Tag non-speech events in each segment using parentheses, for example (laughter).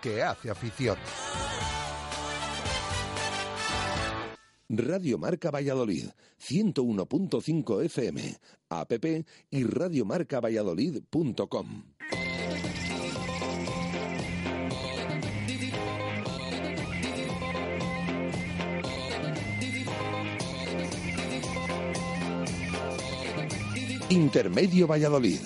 que hace afición. Radio Marca Valladolid, 101.5 FM, app y radiomarcavalladolid.com. Intermedio Valladolid.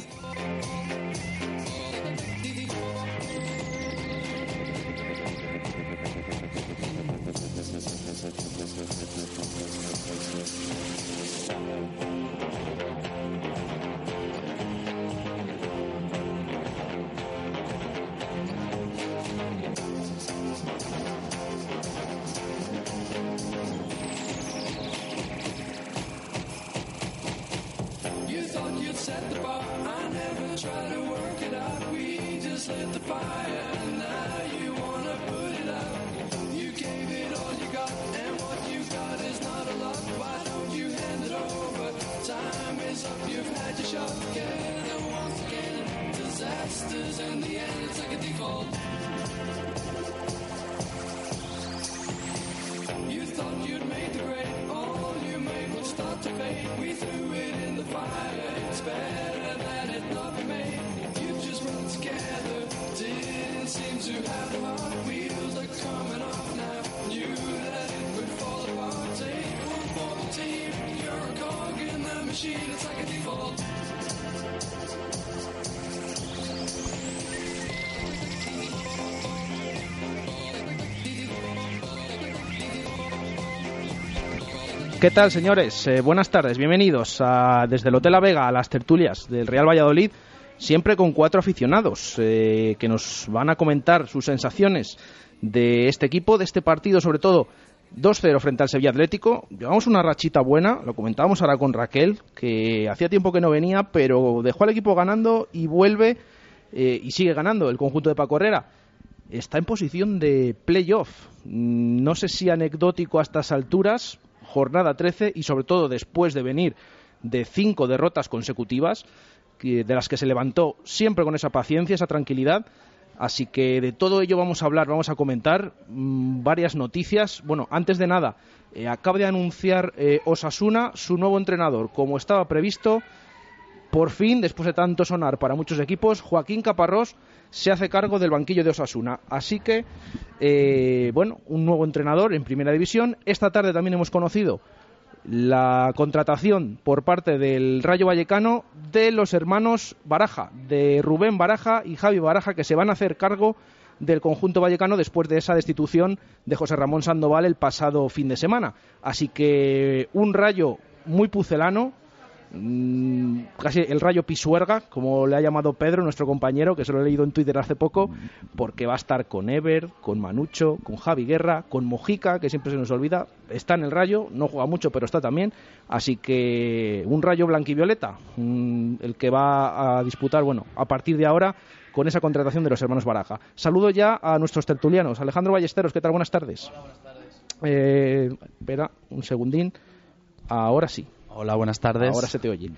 ¿Qué tal, señores? Eh, buenas tardes, bienvenidos a, desde el Hotel La Vega a las tertulias del Real Valladolid, siempre con cuatro aficionados eh, que nos van a comentar sus sensaciones de este equipo, de este partido, sobre todo 2-0 frente al Sevilla Atlético. Llevamos una rachita buena, lo comentábamos ahora con Raquel, que hacía tiempo que no venía, pero dejó al equipo ganando y vuelve eh, y sigue ganando el conjunto de Paco Herrera está en posición de playoff. Mm, No sé si anecdótico a estas alturas, jornada 13 y sobre todo después de venir de cinco derrotas consecutivas, de las que se levantó siempre con esa paciencia, esa tranquilidad. Así que de todo ello vamos a hablar, vamos a comentar mm, varias noticias. Bueno, antes de nada, eh, acaba de anunciar eh, Osasuna su nuevo entrenador, como estaba previsto. Por fin, después de tanto sonar para muchos equipos, Joaquín Caparrós se hace cargo del banquillo de Osasuna. Así que, eh, bueno, un nuevo entrenador en primera división. Esta tarde también hemos conocido la contratación por parte del Rayo Vallecano de los hermanos Baraja, de Rubén Baraja y Javi Baraja, que se van a hacer cargo del conjunto vallecano después de esa destitución de José Ramón Sandoval el pasado fin de semana. Así que un rayo muy pucelano, casi el rayo pisuerga, como le ha llamado Pedro, nuestro compañero, que se lo he leído en Twitter hace poco, porque va a estar con Ever, con Manucho, con Javi Guerra, con Mojica, que siempre se nos olvida, está en el rayo, no juega mucho, pero está también, así que un rayo blanquivioleta, mm, el que va a disputar, bueno, a partir de ahora con esa contratación de los hermanos Baraja. Saludo ya a nuestros tertulianos. Alejandro Ballesteros, ¿qué tal? Buenas tardes. Eh, espera, un segundín. Ahora sí. Hola, buenas tardes. Ahora se te oye.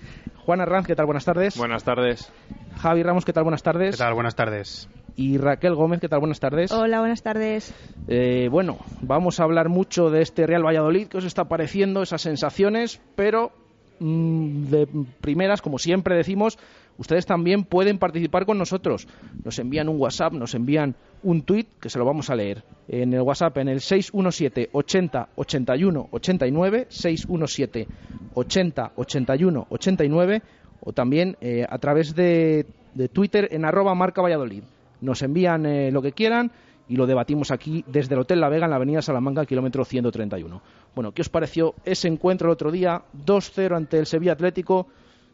Juan Arranz, ¿qué tal? Buenas tardes. Buenas tardes. Javi Ramos, ¿qué tal? Buenas tardes. ¿Qué tal? Buenas tardes. Y Raquel Gómez, ¿qué tal? Buenas tardes. Hola, buenas tardes. Eh, bueno, vamos a hablar mucho de este Real Valladolid, que os está pareciendo, esas sensaciones, pero mm, de primeras, como siempre decimos, ustedes también pueden participar con nosotros. Nos envían un WhatsApp, nos envían un tweet que se lo vamos a leer. En el WhatsApp, en el 617 80 81 89, 617 80 81 89, o también eh, a través de, Twitter en arroba marca Valladolid. Nos envían eh, lo que quieran y lo debatimos aquí desde el Hotel La Vega en la Avenida Salamanca, kilómetro 131. Bueno, ¿qué os pareció ese encuentro el otro día? 2-0 ante el Sevilla Atlético.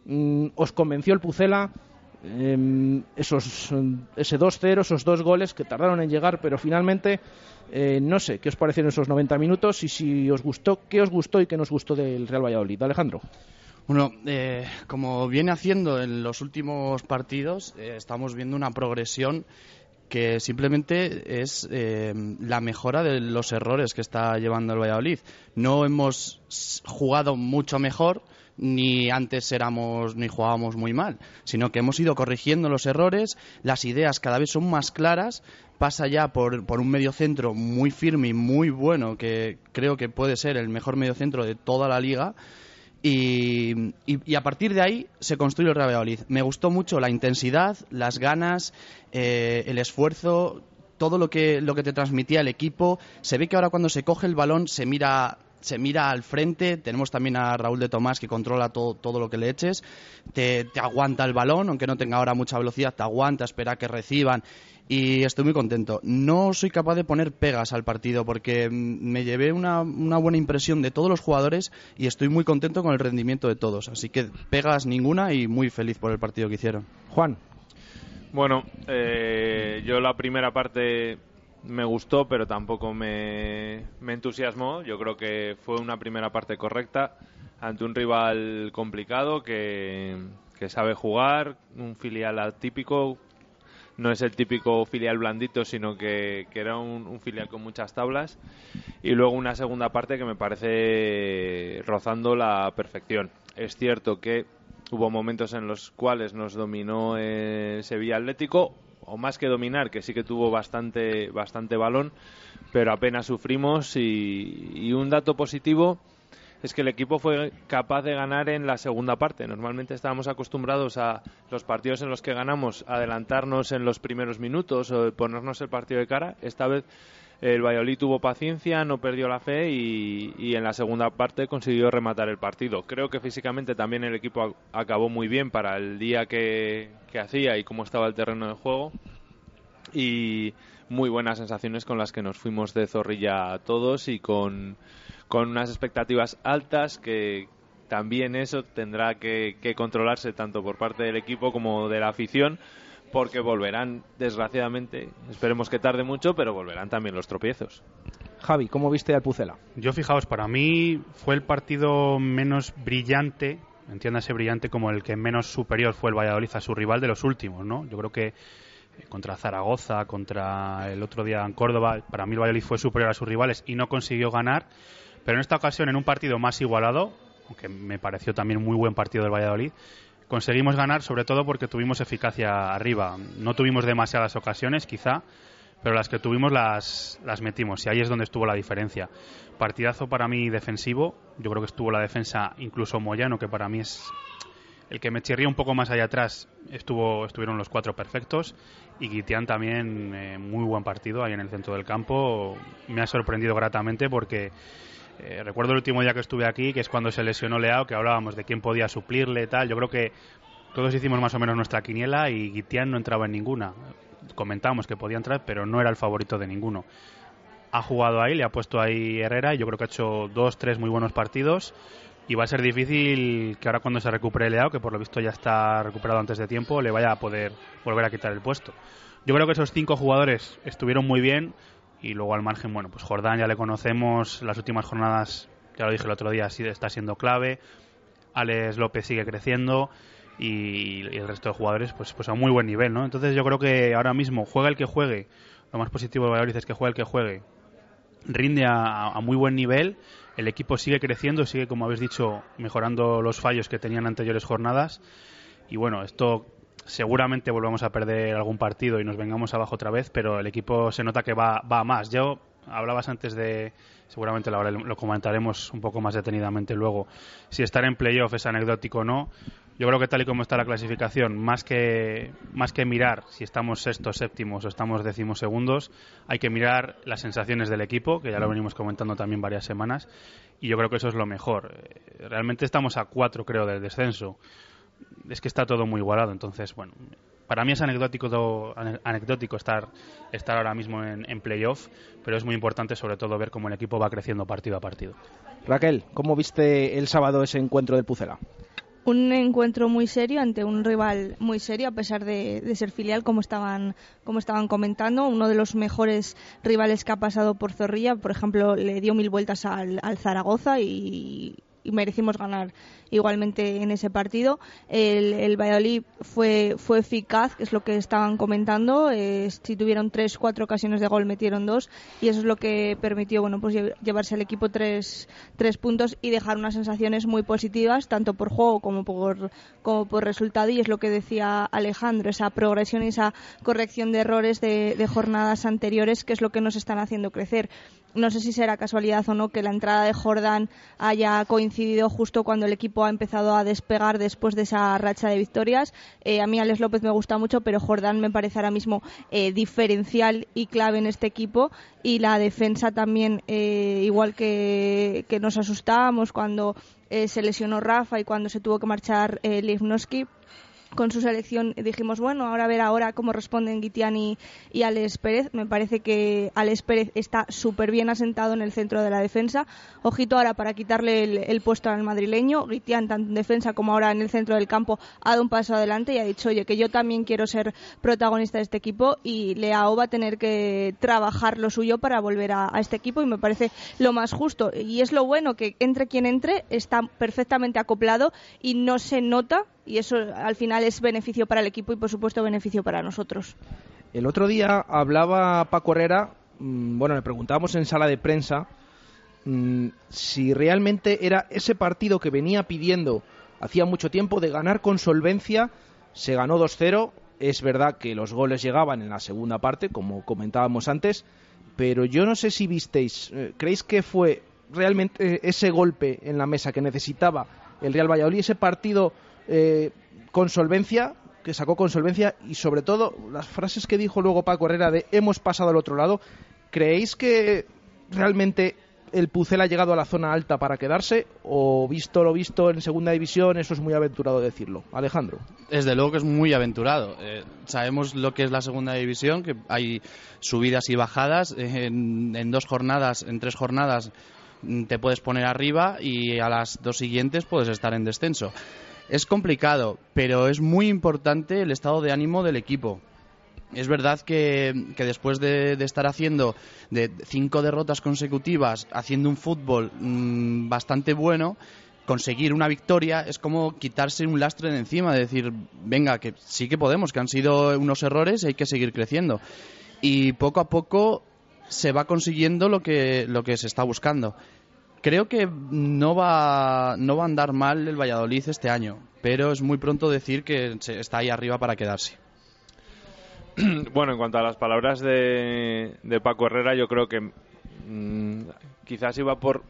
Mm, ¿Os convenció el Pucela? Em, esos, ese 2-0, esos dos goles que tardaron en llegar, pero finalmente, eh, no sé, ¿qué os parecieron esos 90 minutos? Y si os gustó, ¿qué os gustó y qué nos gustó del Real Valladolid? Alejandro. Bueno, eh, como viene haciendo en los últimos partidos, eh, estamos viendo una progresión que simplemente es eh, la mejora de los errores que está llevando el Valladolid. No hemos jugado mucho mejor, ni antes éramos ni jugábamos muy mal, sino que hemos ido corrigiendo los errores, las ideas cada vez son más claras pasa ya por, por un mediocentro muy firme y muy bueno, que creo que puede ser el mejor mediocentro de toda la liga. Y, y- a partir de ahí se construye el Real Valladolid. Me gustó mucho la intensidad, las ganas, eh, el esfuerzo, todo lo que, lo que te transmitía el equipo. Se ve que ahora cuando se coge el balón se mira, se mira al frente. Tenemos también a Raúl de Tomás que controla todo, todo lo que le eches. Te, te aguanta el balón, aunque no tenga ahora mucha velocidad, te aguanta, espera que reciban. Y estoy muy contento. No soy capaz de poner pegas al partido porque mm, me llevé una, una buena impresión de todos los jugadores y estoy muy contento con el rendimiento de todos. Así que pegas ninguna y muy feliz por el partido que hicieron. Juan, Bueno, eh, yo la primera parte me gustó, pero tampoco me, entusiasmó. Yo creo que fue una primera parte correcta ante un rival complicado que, sabe jugar, un filial atípico. No es el típico filial blandito, sino que, era un, un filial con muchas tablas. Y luego una segunda parte que me parece rozando la perfección. Es cierto que hubo momentos en los cuales nos dominó eh, Sevilla Atlético, o más que dominar, que sí que tuvo bastante, bastante balón, pero apenas sufrimos. Y, y un dato positivo es que el equipo fue capaz de ganar en la segunda parte. Normalmente estábamos acostumbrados a los partidos en los que ganamos adelantarnos en los primeros minutos o ponernos el partido de cara. Esta vez el Valladolid tuvo paciencia, no perdió la fe y, en la segunda parte consiguió rematar el partido. Creo que físicamente también el equipo ac- acabó muy bien para el día que, hacía y cómo estaba el terreno de juego y muy buenas sensaciones con las que nos fuimos de zorrilla todos y con, unas expectativas altas que también eso tendrá que controlarse tanto por parte del equipo como de la afición porque volverán desgraciadamente esperemos que tarde mucho pero volverán también los tropiezos Javi, ¿cómo viste al Pucela? Yo, fijaos, para mí fue el partido menos brillante, entiéndase brillante como el que menos superior fue el Valladolid a su rival de los últimos, ¿no? Yo creo que eh, contra Zaragoza, contra el otro día en Córdoba, para mí el Valladolid fue superior a sus rivales y no consiguió ganar, pero en esta ocasión, en un partido más igualado, aunque me pareció también muy buen partido del Valladolid, conseguimos ganar sobre todo porque tuvimos eficacia arriba. No tuvimos demasiadas ocasiones, quizá, pero las que tuvimos las, las metimos y ahí es donde estuvo la diferencia. Partidazo para mí defensivo, yo creo que estuvo la defensa incluso Moyano, que para mí es el que me chirría un poco más allá atrás, estuvo, estuvieron los cuatro perfectos y Guitián también eh, muy buen partido ahí en el centro del campo, me ha sorprendido gratamente porque eh, recuerdo el último día que estuve aquí, que es cuando se lesionó Leao, que hablábamos de quién podía suplirle tal, yo creo que todos hicimos más o menos nuestra quiniela y Guitián no entraba en ninguna. Comentábamos que podía entrar, pero no era el favorito de ninguno. Ha jugado ahí, le ha puesto ahí Herrera y yo creo que ha hecho dos, tres muy buenos partidos. Y va a ser difícil que ahora cuando se recupere Leao, que por lo visto ya está recuperado antes de tiempo, le vaya a poder volver a quitar el puesto. Yo creo que esos cinco jugadores estuvieron muy bien y luego al margen, bueno, pues Jordán ya le conocemos, las últimas jornadas, ya lo dije el otro día, sí está siendo clave. Alex López sigue creciendo y, el resto de jugadores pues, pues a muy buen nivel, ¿no? Entonces yo creo que ahora mismo juega el que juegue, lo más positivo de Valladolid es que juega el que juegue, rinde a, a muy buen nivel, el equipo sigue creciendo, sigue, como habéis dicho, mejorando los fallos que tenían en anteriores jornadas y bueno, esto seguramente volvamos a perder algún partido y nos vengamos abajo otra vez, pero el equipo se nota que va, va a más. Yo hablabas antes de, seguramente lo, lo comentaremos un poco más detenidamente luego, si estar en playoff es anecdótico o no. Yo creo que tal y como está la clasificación, más que, más que mirar si estamos sextos, séptimos o estamos décimos segundos, hay que mirar las sensaciones del equipo, que ya lo venimos comentando también varias semanas, y yo creo que eso es lo mejor. Realmente estamos a cuatro, creo, del descenso. Es que está todo muy igualado, entonces, bueno, para mí es anecdótico, anecdótico estar, estar ahora mismo en, en playoff, pero es muy importante sobre todo ver cómo el equipo va creciendo partido a partido. Raquel, ¿cómo viste el sábado ese encuentro del Pucela? un encuentro muy serio ante un rival muy serio a pesar de, de ser filial como estaban como estaban comentando uno de los mejores rivales que ha pasado por Zorrilla por ejemplo le dio mil vueltas al, al Zaragoza y y merecimos ganar igualmente en ese partido. El, el Valladolid fue, fue eficaz, que es lo que estaban comentando. Eh, si tuvieron tres, cuatro ocasiones de gol, metieron dos y eso es lo que permitió bueno, pues lle- llevarse al equipo tres, tres puntos y dejar unas sensaciones muy positivas, tanto por juego como por, como por resultado. Y es lo que decía Alejandro, esa progresión y esa corrección de errores de, de jornadas anteriores, que es lo que nos están haciendo crecer. No sé si será casualidad o no que la entrada de Jordán haya coincidido justo cuando el equipo ha empezado a despegar después de esa racha de victorias. Eh, a mí Alex López me gusta mucho, pero Jordán me parece ahora mismo eh, diferencial y clave en este equipo. Y la defensa también, eh, igual que, nos asustábamos cuando se lesionó Rafa y cuando se tuvo que marchar eh, con su selección dijimos, bueno, ahora a ver ahora cómo responden Guitián y, y Alex Pérez. Me parece que Alex Pérez está súper bien asentado en el centro de la defensa. Ojito ahora para quitarle el, puesto al madrileño. Guitián, tanto en defensa como ahora en el centro del campo, ha dado un paso adelante y ha dicho, oye, que yo también quiero ser protagonista de este equipo y Leao va a tener que trabajar lo suyo para volver a este equipo y me parece lo más justo. Y es lo bueno que entre quien entre está perfectamente acoplado y no se nota y eso al final es beneficio para el equipo y por supuesto beneficio para nosotros. El otro día hablaba Paco Herrera, mm, bueno, le preguntábamos en sala de prensa mm, si realmente era ese partido que venía pidiendo hacía mucho tiempo de ganar con solvencia. Se ganó 2-0. Es verdad que los goles llegaban en la segunda parte, como comentábamos antes, pero yo no sé si visteis, eh, ¿creéis que fue realmente ese golpe en la mesa que necesitaba el Real Valladolid, ese partido eh, que sacó con solvencia y sobre todo las frases que dijo luego Paco Herrera de hemos pasado al otro lado, ¿creéis que realmente el Pucel ha llegado a la zona alta para quedarse o visto lo visto en segunda división eso es muy aventurado decirlo? Alejandro. Desde luego que es muy aventurado. Eh, sabemos lo que es la segunda división, que hay subidas y bajadas. En, en dos jornadas, en tres jornadas mm, te puedes poner arriba y a las dos siguientes puedes estar en descenso. Es complicado, pero es muy importante el estado de ánimo del equipo. Es verdad que, que después de, estar haciendo de cinco derrotas consecutivas, haciendo un fútbol mm, bastante bueno, conseguir una victoria es como quitarse un lastre de encima, de decir, venga, que sí que podemos, que han sido unos errores y hay que seguir creciendo. Y poco a poco se va consiguiendo lo que, lo que se está buscando. Creo que no va, no va a andar mal el Valladolid este año, pero es muy pronto decir que está ahí arriba para quedarse. (clears throat) Bueno, en cuanto a las palabras de, de Paco Herrera, yo creo que mm, quizás iba por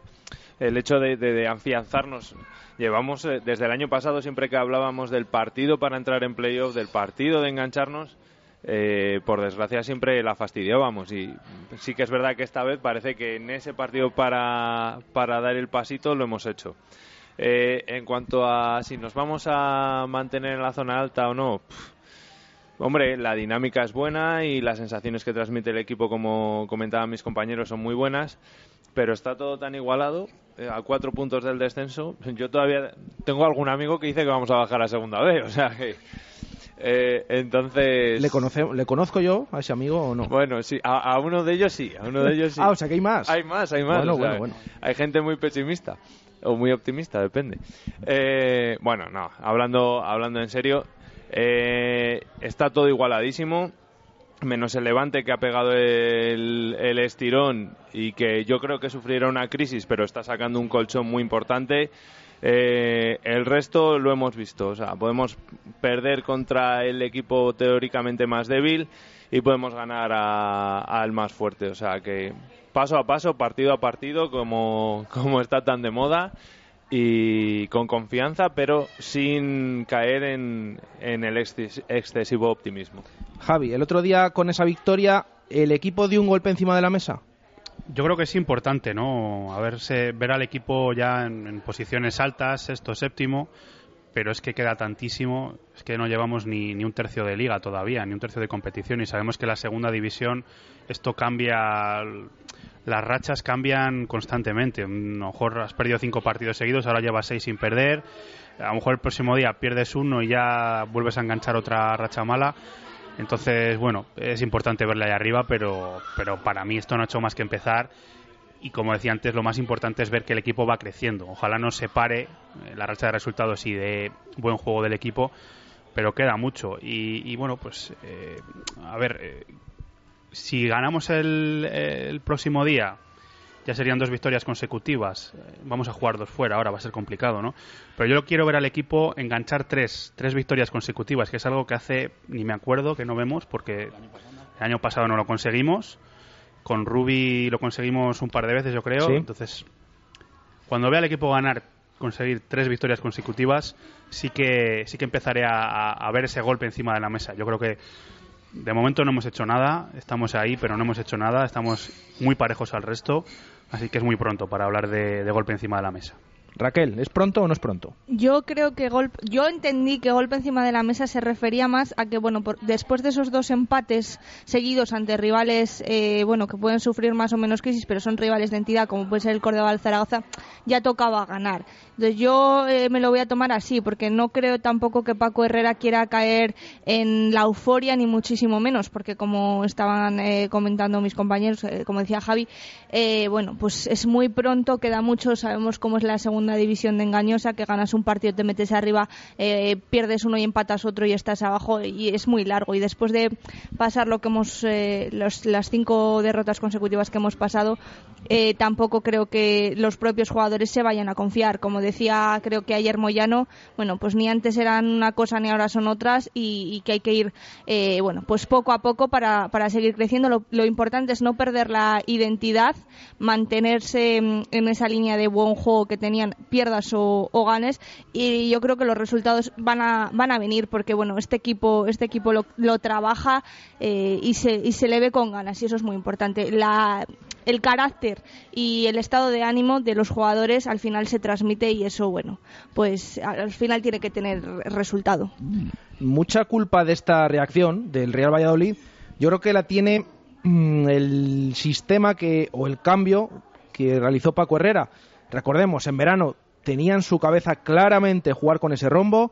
el hecho de, de- de afianzarnos. Llevamos eh, desde el año pasado, siempre que hablábamos del partido para entrar en playoff, del partido de engancharnos, eh, por desgracia siempre la fastidiábamos. Y sí que es verdad que esta vez parece que en ese partido para, para dar el pasito lo hemos hecho. Eh, en cuanto a si nos vamos a mantener en la zona alta o no, Hombre, la dinámica es buena y las sensaciones que transmite el equipo, como comentaban mis compañeros, son muy buenas, pero está todo tan igualado, eh, a cuatro puntos del descenso. Yo todavía tengo algún amigo que dice que vamos a bajar a segunda B, o sea que. Eh, entonces. ¿Le, conoce, ¿Le conozco yo a ese amigo o no? Bueno, sí, a, a uno de ellos sí, a uno de ellos sí. (laughs) Ah, o sea que hay más. Hay más, hay más. Bueno, o sea, bueno, bueno. Hay gente muy pesimista o muy optimista, depende. Eh, bueno, no, hablando, hablando en serio, eh, está todo igualadísimo, menos el Levante que ha pegado el, el estirón y que yo creo que sufriera una crisis, pero está sacando un colchón muy importante. Eh, el resto lo hemos visto, o sea, podemos perder contra el equipo teóricamente más débil y podemos ganar al más fuerte, o sea que paso a paso, partido a partido, como, como está tan de moda y con confianza, pero sin caer en, el exces- excesivo optimismo. Javi, el otro día con esa victoria, ¿el equipo dio un golpe encima de la mesa? Yo creo que es importante, ¿no? A verse, ver al equipo ya en, posiciones altas, sexto, séptimo, pero es que queda tantísimo, es que no llevamos ni, ni un tercio de liga todavía, ni un tercio de competición, y sabemos que la segunda división esto cambia, las rachas cambian constantemente. A lo mejor has perdido cinco partidos seguidos, ahora llevas seis sin perder, a lo mejor el próximo día pierdes uno y ya vuelves a enganchar otra racha mala. Entonces, bueno, es importante verle ahí arriba, pero, pero para mí esto no ha hecho más que empezar y como decía antes, lo más importante es ver que el equipo va creciendo. Ojalá no se pare eh, la racha de resultados y de buen juego del equipo, pero queda mucho. Y, bueno, pues eh, a ver, eh, si ganamos el próximo día, ya serían dos victorias consecutivas. Eh, Vamos a jugar dos fuera, ahora va a ser complicado, ¿no? Pero yo quiero ver al equipo enganchar tres, tres victorias consecutivas, que es algo que hace, ni me acuerdo, que no vemos, porque el año pasado no lo conseguimos. Con Ruby lo conseguimos un par de veces, yo creo. Sí. Entonces, cuando vea al equipo ganar, conseguir tres victorias consecutivas, sí que, sí que empezaré a, a- a ver ese golpe encima de la mesa. Yo creo que de momento no hemos hecho nada, estamos ahí, pero no hemos hecho nada, estamos muy parejos al resto, así que es muy pronto para hablar de, golpe encima de la mesa. Raquel, ¿es pronto o no es pronto? Yo creo que golpe, yo entendí que golpe encima de la mesa se refería más a que bueno, por- después de esos dos empates seguidos ante rivales, eh, bueno, que pueden sufrir más o menos crisis, pero son rivales de entidad, como puede ser el Córdoba el Zaragoza, ya tocaba ganar. Entonces yo eh, me lo voy a tomar así, porque no creo tampoco que Paco Herrera quiera caer en la euforia ni muchísimo menos, porque como estaban eh, comentando mis compañeros, eh, como decía Javi, eh, bueno, pues es muy pronto, queda mucho, sabemos cómo es la segunda división de engañosa, que ganas un partido, te metes arriba, eh, pierdes uno y empatas otro y estás abajo y es muy largo. Y después de pasar lo que hemos, eh, las cinco derrotas consecutivas que hemos pasado, eh, tampoco creo que los propios jugadores se vayan a confiar. Como decía, creo que ayer Moyano, bueno, pues ni antes eran una cosa ni ahora son otras y, que hay que ir, eh, bueno, pues poco a poco para, para seguir creciendo. Lo, importante es no perder la identidad, mantenerse en esa línea de buen juego que tenían, pierdas o, o ganes. Y yo creo que los resultados van a, van a venir porque, bueno, este equipo, este equipo lo, lo trabaja eh, y, se, y se le ve con ganas y eso es muy importante. El carácter y el estado de ánimo de los jugadores al final se transmite y eso, bueno, pues al al final tiene que tener resultado. Mucha culpa de esta reacción del Real Valladolid, yo creo que la tiene mm, el sistema que o el cambio que realizó Paco Herrera. Recordemos, en verano tenía en su cabeza claramente jugar con ese rombo.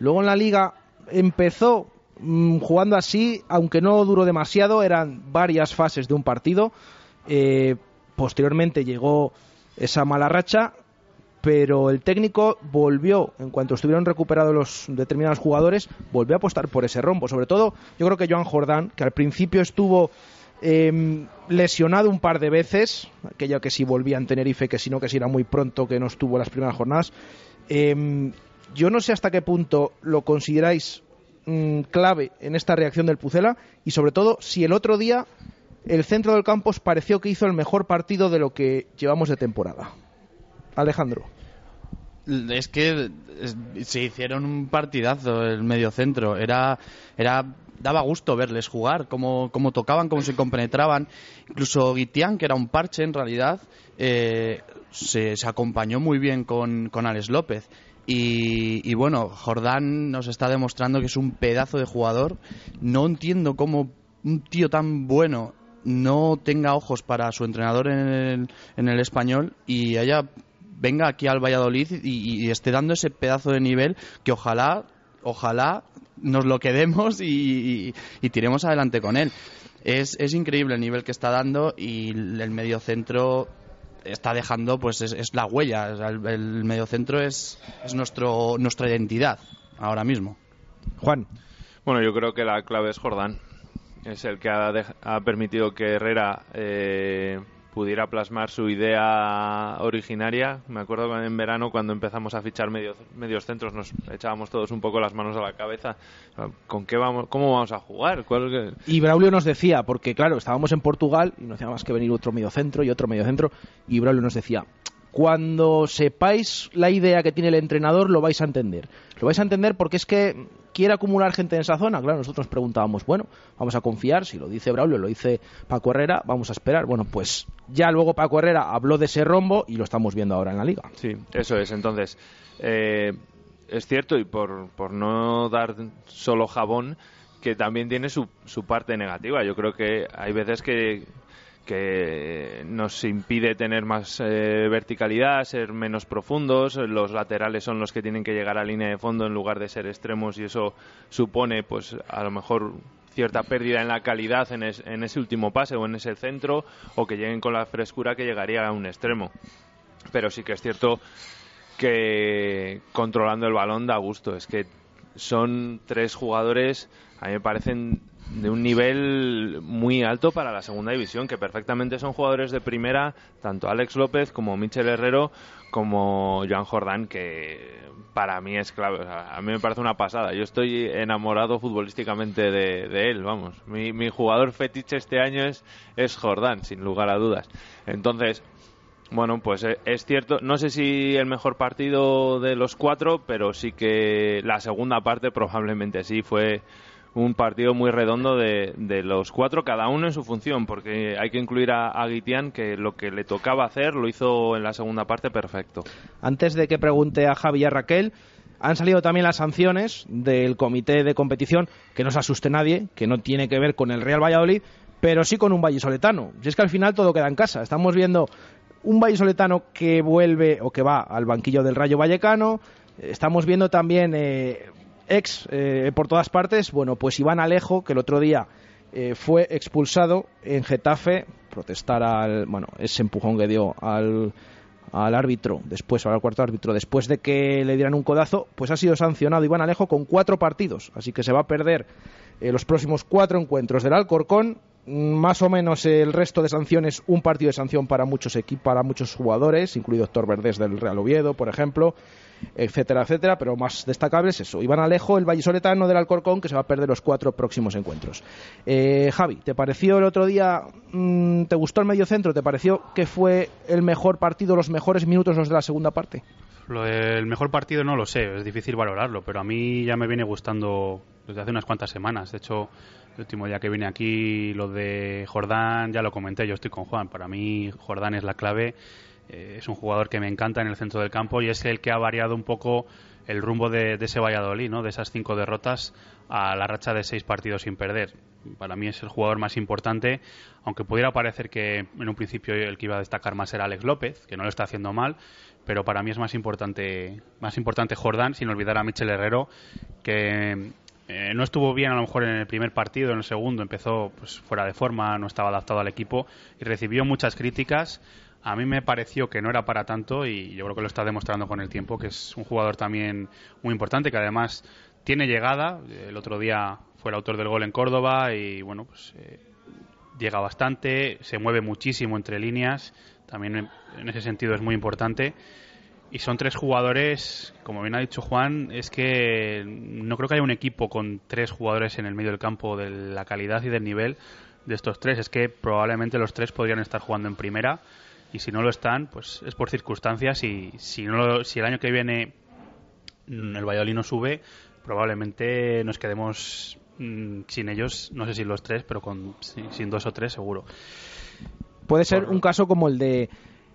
Luego en la liga empezó mm, jugando así, aunque no duró demasiado, eran varias fases de un partido. Eh, posteriormente llegó esa mala racha, pero el técnico volvió, en cuanto estuvieron recuperados los determinados jugadores, volvió a apostar por ese rombo. Sobre todo, yo creo que Joan Jordán, que al principio estuvo eh, lesionado un par de veces, aquello que si volvía en Tenerife, que si no, que si era muy pronto, que no estuvo las primeras jornadas. Eh, yo no sé hasta qué punto lo consideráis mm, clave en esta reacción del Pucela y sobre todo si el otro día el centro del campo os pareció que hizo el mejor partido de lo que llevamos de temporada. Alejandro. Es que se hicieron un partidazo el medio centro. Era, era, daba gusto verles jugar, cómo, cómo tocaban, cómo se compenetraban. Incluso Guitián, que era un parche en realidad, eh, se, acompañó muy bien con, con Alex López. Y, y bueno, Jordán nos está demostrando que es un pedazo de jugador. No entiendo cómo un tío tan bueno no tenga ojos para su entrenador en el, en el español y venga aquí al Valladolid y, y esté dando ese pedazo de nivel que ojalá ojalá nos lo quedemos y, y- y tiremos adelante con él. Es, es increíble el nivel que está dando y el mediocentro está dejando, pues es, es la huella. El, el mediocentro es, es nuestro, nuestra identidad ahora mismo. Juan. Bueno, yo creo que la clave es Jordán. Es el que ha, ha permitido que Herrera eh, pudiera plasmar su idea originaria. Me acuerdo que en verano cuando empezamos a fichar medios, medios centros nos echábamos todos un poco las manos a la cabeza. ¿Con qué vamos? ¿Cómo vamos a jugar? ¿Cuál- Y Braulio nos decía, porque claro, estábamos en Portugal y no hacía más que venir otro mediocentro y otro mediocentro, y Braulio nos decía, cuando sepáis la idea que tiene el entrenador, lo vais a entender. Lo vais a entender porque es que quiere acumular gente en esa zona. Claro, nosotros nos preguntábamos, bueno, vamos a confiar, si lo dice Braulio, lo dice Paco Herrera, vamos a esperar. Bueno, pues ya luego Paco Herrera habló de ese rombo y lo estamos viendo ahora en la liga. Sí, eso es. Entonces, eh, es cierto, y por, por no dar solo jabón, que también tiene su, su parte negativa. Yo creo que hay veces que, que nos impide tener más eh, verticalidad, ser menos profundos. Los laterales son los que tienen que llegar a línea de fondo en lugar de ser extremos y eso supone, pues, a lo mejor cierta pérdida en la calidad en, es- en ese último pase o en ese centro, o que lleguen con la frescura que llegaría a un extremo. Pero sí que es cierto que controlando el balón da gusto. Es que son tres jugadores, a mí me parecen de un nivel muy alto para la segunda división, que perfectamente son jugadores de primera, tanto Alex López como Michel Herrero, como Joan Jordán, que para mí es clave. O sea, a mí me parece una pasada. Yo estoy enamorado futbolísticamente de, de él, vamos. Mi, mi jugador fetiche este año es, es Jordán, sin lugar a dudas. Entonces, bueno, pues eh, es cierto, no sé si el mejor partido de los cuatro, pero sí que la segunda parte probablemente sí fue un partido muy redondo de, los cuatro, cada uno en su función, porque hay que incluir a, a que lo que le tocaba hacer lo hizo en la segunda parte perfecto. Antes de que pregunte a Javi y a Raquel, han salido también las sanciones del comité de competición, que no se asuste nadie, que no tiene que ver con el Real Valladolid, pero sí con un vallisoletano. Si es que al final todo queda en casa. Estamos viendo un vallisoletano que vuelve o que va al banquillo del Rayo Vallecano. Estamos viendo también eh, ex eh, por todas partes. Bueno, pues Iván Alejo, que el otro día eh, fue expulsado en Getafe, protestar al, bueno, ese empujón que dio al, al árbitro, después, al cuarto árbitro, después de que le dieran un codazo, pues ha sido sancionado Iván Alejo con cuatro partidos. Así que se va a perder eh, los próximos cuatro encuentros del Alcorcón. Más o menos el resto de sanciones, un partido de sanción para muchos equipos, para muchos jugadores, incluido Héctor Verdés del Real Oviedo, por ejemplo, etcétera, etcétera, pero más destacable es eso. Iván Alejo, el vallisoletano del Alcorcón, que se va a perder los cuatro próximos encuentros. Eh, Javi, ¿te pareció el otro día, mm, te gustó el mediocentro? ¿Te pareció que fue el mejor partido, los mejores minutos los de la segunda parte? Lo del mejor partido no lo sé, es difícil valorarlo, pero a mí ya me viene gustando desde hace unas cuantas semanas. De hecho, el último día que vine aquí, lo de Jordán, ya lo comenté, yo estoy con Juan. Para mí, Jordán es la clave. Eh, es un jugador que me encanta en el centro del campo y es el que ha variado un poco el rumbo de, ese Valladolid, ¿no? de esas cinco derrotas a la racha de seis partidos sin perder. Para mí es el jugador más importante, aunque pudiera parecer que en un principio el que iba a destacar más era Alex López, que no lo está haciendo mal, pero para mí es más importante, más importante Jordán, sin olvidar a Michel Herrero, que eh, no estuvo bien a lo mejor en el primer partido, en el segundo empezó pues, fuera de forma, no estaba adaptado al equipo y recibió muchas críticas. A mí me pareció que no era para tanto y yo creo que lo está demostrando con el tiempo, que es un jugador también muy importante, que además tiene llegada. El otro día fue el autor del gol en Córdoba y bueno, pues eh, llega bastante, se mueve muchísimo entre líneas, también en, en ese sentido es muy importante. Y son tres jugadores, como bien ha dicho Juan, es que no creo que haya un equipo con tres jugadores en el medio del campo de la calidad y del nivel de estos tres. Es que probablemente los tres podrían estar jugando en primera y si no lo están, pues es por circunstancias y si, no si el año que viene el Valladolid no sube, probablemente nos quedemos mm, sin ellos, no sé si los tres, pero con, sin, sin dos o tres seguro. Puede ser un caso como el de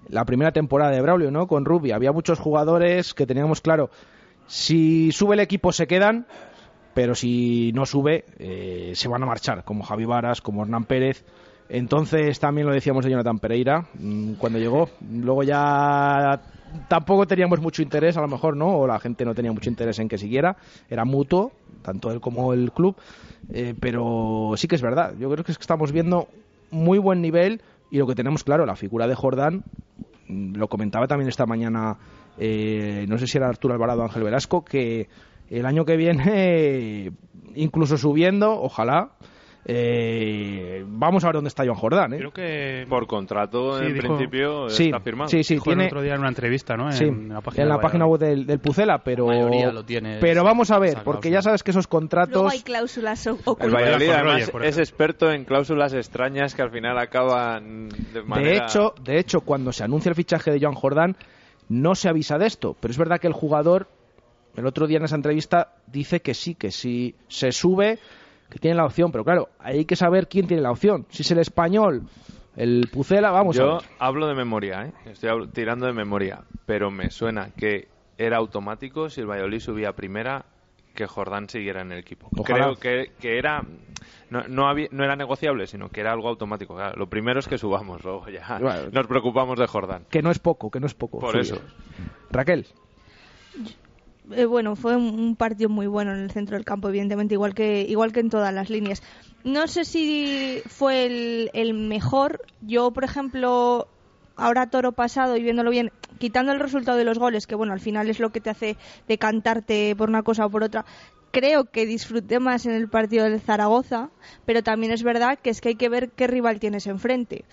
la primera temporada de Braulio, ¿no? Con Rubio. Había muchos jugadores que teníamos claro, si sube el equipo se quedan, pero si no sube, eh, se van a marchar, como Javi Varas, como Hernán Pérez. Entonces también lo decíamos de Jonathan Pereira mm, cuando llegó. Luego ya tampoco teníamos mucho interés, a lo mejor, ¿no? O la gente no tenía mucho interés en que siguiera. Era mutuo, tanto él como el club. Eh, pero sí que es verdad. Yo creo que es que estamos viendo muy buen nivel y lo que tenemos claro, la figura de Jordán, mm, lo comentaba también esta mañana, eh, no sé si era Arturo Alvarado o Ángel Velasco, que el año que viene, (laughs) incluso subiendo, ojalá, eh, vamos a ver dónde está Joan Jordán. ¿eh? Creo que Por contrato, Sí, en dijo- principio, Sí, está firmado. sí, sí, dijo el tiene, otro día en una entrevista, ¿no? sí, en la página, en la de página Valladolid. web del, del Pucela, pero, La mayoría lo tiene pero vamos a ver, porque ya sabes que esos Luego contratos... hay cláusulas o- El ocultas. Valladolid además es experto en cláusulas extrañas que al final acaban de manera... De hecho, de hecho, cuando se anuncia el fichaje de Joan Jordán, no se avisa de esto. Pero es verdad que el jugador, el otro día en esa entrevista, dice que sí, que si se sube, que tiene la opción. Pero claro, hay que saber quién tiene la opción. Si es el español, el Pucela, vamos a Yo ver. hablo de memoria, ¿eh? estoy tirando de memoria, pero me suena que era automático si el Valladolid subía a primera que Jordán siguiera en el equipo. Ojalá. Creo que, que era no, no, había- no era negociable, sino que era algo automático. Claro, lo primero es que subamos, luego ya Bueno. nos preocupamos de Jordán. Que no es poco, que no es poco. Por subir. eso. Raquel. Eh, bueno, fue un, partido muy bueno en el centro del campo, evidentemente, igual que igual que en todas las líneas. no sé si fue el, el mejor. Yo, por ejemplo, ahora toro pasado y viéndolo bien, quitando el resultado de los goles, que bueno, al final es lo que te hace decantarte por una cosa o por otra, creo que disfruté más en el partido del Zaragoza, pero también es verdad que es que hay que ver qué rival tienes enfrente.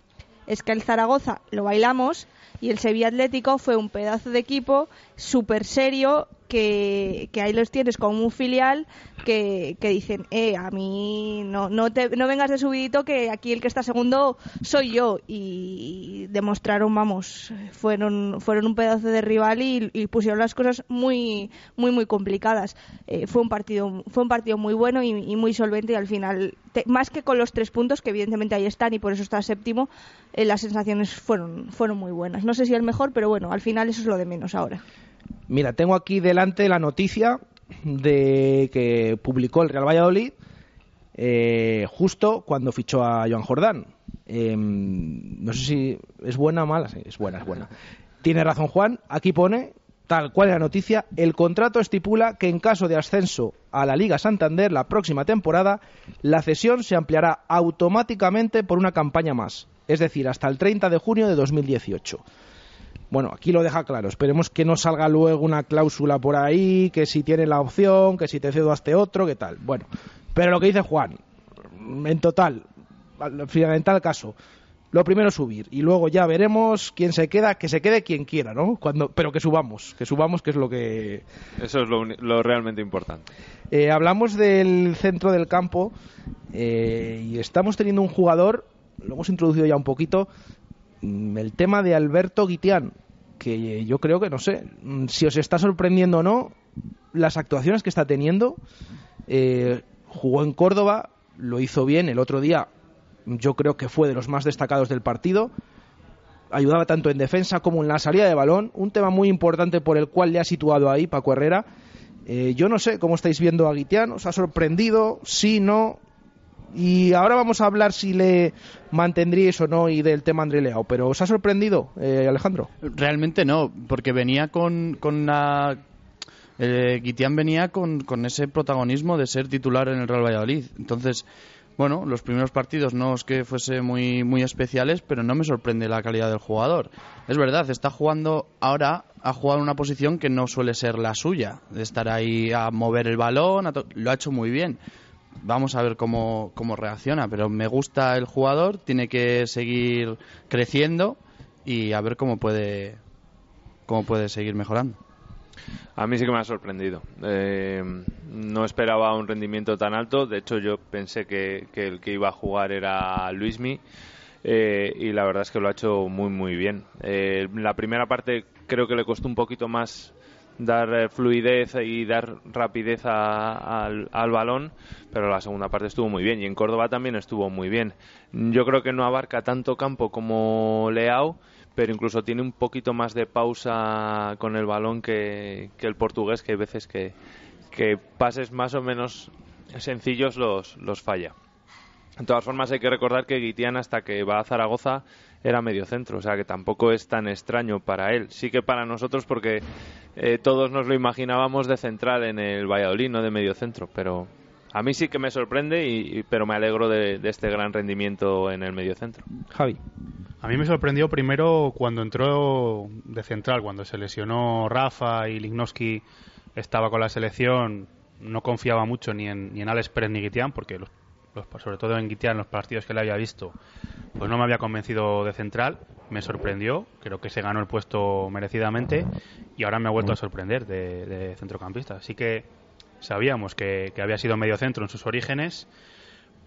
Es que el Zaragoza lo bailamos y el Sevilla Atlético fue un pedazo de equipo súper serio que, que ahí los tienes como un filial que, dicen, eh, a mí no, no, te, no vengas de subidito que aquí el que está segundo soy yo y demostraron, vamos, fueron, fueron un pedazo de rival y, pusieron las cosas muy, muy, muy complicadas. Eh, fue un partido, fue un partido muy bueno y, muy solvente y al final, más que con los tres puntos que evidentemente ahí están y por eso está séptimo, eh, las sensaciones fueron, fueron muy buenas. No sé si el mejor, pero bueno, al final eso es lo de menos ahora. Mira, tengo aquí delante la noticia de que publicó el Real Valladolid eh, justo cuando fichó a Joan Jordán. Eh, no sé si es buena o mala. Sí, es buena, es buena. Tiene razón Juan. Aquí pone, tal cual es la noticia, el contrato estipula que en caso de ascenso a la Liga Santander la próxima temporada, la cesión se ampliará automáticamente por una campaña más. Es decir, hasta el 30 de junio de 2018. Bueno, aquí lo deja claro. Esperemos que no salga luego una cláusula por ahí, que si tiene la opción, que si te cedo a este otro, que tal. Bueno, pero lo que dice Juan, en total, al fundamental caso, lo primero es subir y luego ya veremos quién se queda, que se quede quien quiera, ¿no? Cuando, pero que subamos, que subamos, que es lo que Eso es lo realmente importante. eh, hablamos del centro del campo eh, y estamos teniendo un jugador, lo hemos introducido ya un poquito, mm, el tema de Alberto Guitián, que yo creo que no sé mm, si os está sorprendiendo o no las actuaciones que está teniendo. Eh, jugó en Córdoba, lo hizo bien el otro día, yo creo que fue de los más destacados del partido. Ayudaba tanto en defensa como en la salida de balón, un tema muy importante por el cual le ha situado ahí Paco Herrera. Eh, yo no sé cómo estáis viendo a Guitián, ¿os ha sorprendido? Sí, no. Y ahora vamos a hablar si le mantendríais o no y del tema André Leao. Pero ¿os ha sorprendido, eh, Alejandro? Realmente no, porque venía con, con una... Eh, venía con, con ese protagonismo de ser titular en el Real Valladolid. Entonces, bueno, los primeros partidos no es que fuese muy, muy especiales, pero no me sorprende la calidad del jugador. Es verdad, está jugando ahora, ha jugado una posición que no suele ser la suya, de estar ahí a mover el balón, lo ha hecho muy bien. Vamos a ver cómo, cómo reacciona, pero me gusta el jugador, tiene que seguir creciendo y a ver cómo puede, cómo puede seguir mejorando. A mí sí que me ha sorprendido. Eh, no esperaba un rendimiento tan alto. De hecho, yo pensé que, el que iba a jugar era Luismi. eh, y la verdad es que lo ha hecho muy, muy bien. Eh, la primera parte creo que le costó un poquito más dar eh, fluidez y dar rapidez al, al balón, pero la segunda parte estuvo muy bien y en Córdoba también estuvo muy bien. Yo creo que no abarca tanto campo como Leao, pero incluso tiene un poquito más de pausa con el balón que, que el portugués, que hay veces que, que pases más o menos sencillos los, los falla. De todas formas, hay que recordar que Guitián, hasta que va a Zaragoza, era medio centro, o sea que tampoco es tan extraño para él. Sí que para nosotros, porque eh, todos nos lo imaginábamos de central en el Valladolid, no de medio centro, pero a mí sí que me sorprende, y, y- pero me alegro de, de este gran rendimiento en el medio centro. Javi. A mí me sorprendió primero cuando entró de central, cuando se lesionó Rafa y Lignoski estaba con la selección, no confiaba mucho ni en, ni en Alex Pérez ni Guitián, porque los, los- sobre todo en Guitián, los partidos que le había visto, pues no me había convencido de central, me sorprendió, creo que se ganó el puesto merecidamente y ahora me ha vuelto a sorprender de, centrocampista. Así que sabíamos que, había sido medio centro en sus orígenes,